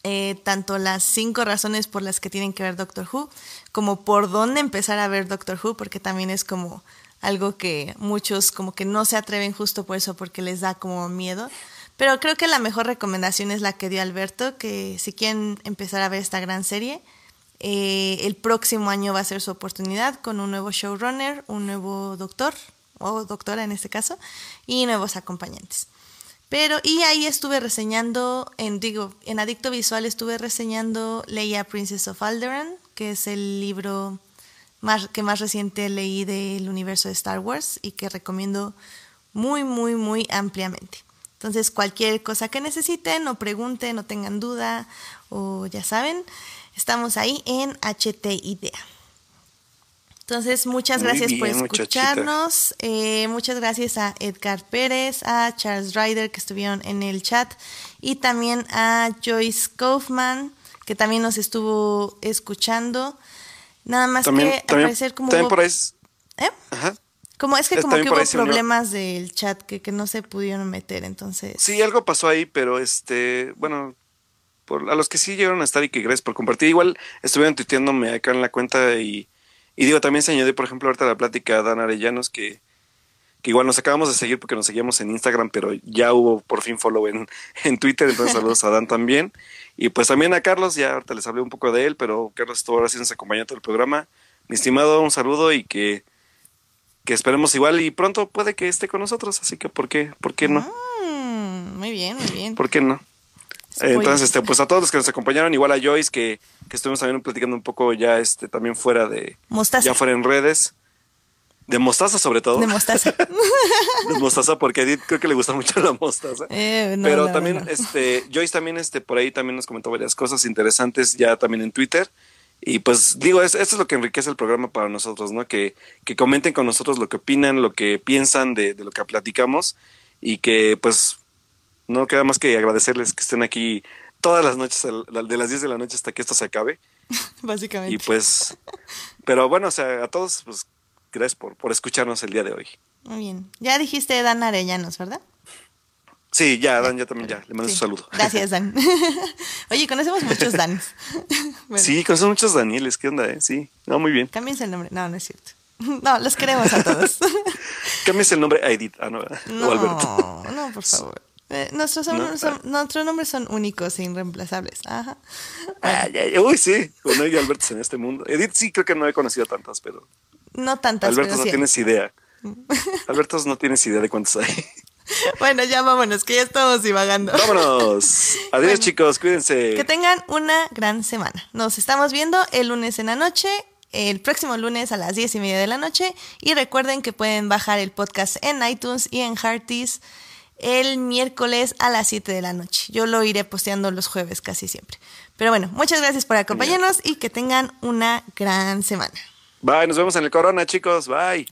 Eh, tanto las cinco razones por las que tienen que ver Doctor Who, como por dónde empezar a ver Doctor Who, porque también es como algo que muchos como que no se atreven justo por eso, porque les da como miedo. Pero creo que la mejor recomendación es la que dio Alberto, que si quieren empezar a ver esta gran serie, eh, el próximo año va a ser su oportunidad con un nuevo showrunner, un nuevo doctor, o doctora en este caso, y nuevos acompañantes. Pero, y ahí estuve reseñando, en, digo, en Adicto Visual estuve reseñando Leia Princess of Alderaan, que es el libro más, que más reciente leí del universo de Star Wars y que recomiendo muy, muy, muy ampliamente. Entonces, cualquier cosa que necesiten o pregunten o tengan duda o ya saben, estamos ahí en HT Idea. Entonces, muchas gracias por escucharnos. Eh, muchas gracias a Edgar Pérez, a Charles Ryder que estuvieron en el chat y también a Joyce Kaufman que también nos estuvo escuchando. Nada más que aparecer como. También por ahí. ¿Eh? Ajá. Como es que como que hubo problemas del chat que, que, no se pudieron meter, entonces. Sí, algo pasó ahí, pero este, bueno, por, a los que sí llegaron a estar y que gracias por compartir. Igual estuvieron tuiteándome acá en la cuenta y, y digo, también se añadió, por ejemplo, ahorita la plática a Dan Arellanos que, que igual nos acabamos de seguir porque nos seguíamos en Instagram, pero ya hubo por fin follow en, en Twitter, entonces saludos a Dan también. Y pues también a Carlos, ya ahorita les hablé un poco de él, pero Carlos estuvo ahora nos acompañó todo el programa. Mi estimado, un saludo y que, que esperemos igual y pronto puede que esté con nosotros, así que ¿por qué, por qué no? Mm, muy bien, muy bien. ¿Por qué no? Entonces, este, pues a todos los que nos acompañaron, igual a Joyce, que, que estuvimos también platicando un poco ya este, también fuera de, ya fuera en redes. De mostaza sobre todo. De mostaza. de mostaza porque a Edith creo que le gusta mucho la mostaza. Eh, Pero también, este, Joyce también, este, por ahí también nos comentó varias cosas interesantes ya también en Twitter. Y pues digo, esto es lo que enriquece el programa para nosotros, ¿no? Que, que comenten con nosotros lo que opinan, lo que piensan de, de lo que platicamos y que pues no queda más que agradecerles que estén aquí todas las noches, de las 10 de la noche hasta que esto se acabe. Básicamente. Y pues, pero bueno, o sea, a todos, pues gracias por, por escucharnos el día de hoy. Muy bien. Ya dijiste Dan Arellanos, ¿verdad? Sí, ya, Dan, ya también, ya. Le mando un saludo. Gracias, Dan. Oye, conocemos muchos Dans. Sí, conocemos muchos Danieles. ¿Qué onda, eh? Sí. No, muy bien. Cámbiense el nombre. No, no es cierto. No, los queremos a todos. Cámbiense el nombre a Edith. Ah, no, no, No, por favor. Eh, nuestros, nombres son, nuestros nombres son únicos e irreemplazables. Ajá. uy, sí. Bueno, y Alberto en este mundo. Edith sí creo que no he conocido tantas, pero. No tantas. Alberto, no tienes idea. Alberto, no tienes idea de cuántos hay. Bueno, ya vámonos, que ya estamos divagando. Vámonos. Adiós, chicos, cuídense. Que tengan una gran semana. Nos estamos viendo el lunes en la noche el próximo lunes a las 10 y media de la noche. Y recuerden que pueden bajar el podcast en iTunes y en Hearties el miércoles a las 7 de la noche. Yo lo iré posteando los jueves casi siempre. Pero bueno, muchas gracias por acompañarnos y que tengan una gran semana. Bye, nos vemos en el Corona, chicos. Bye.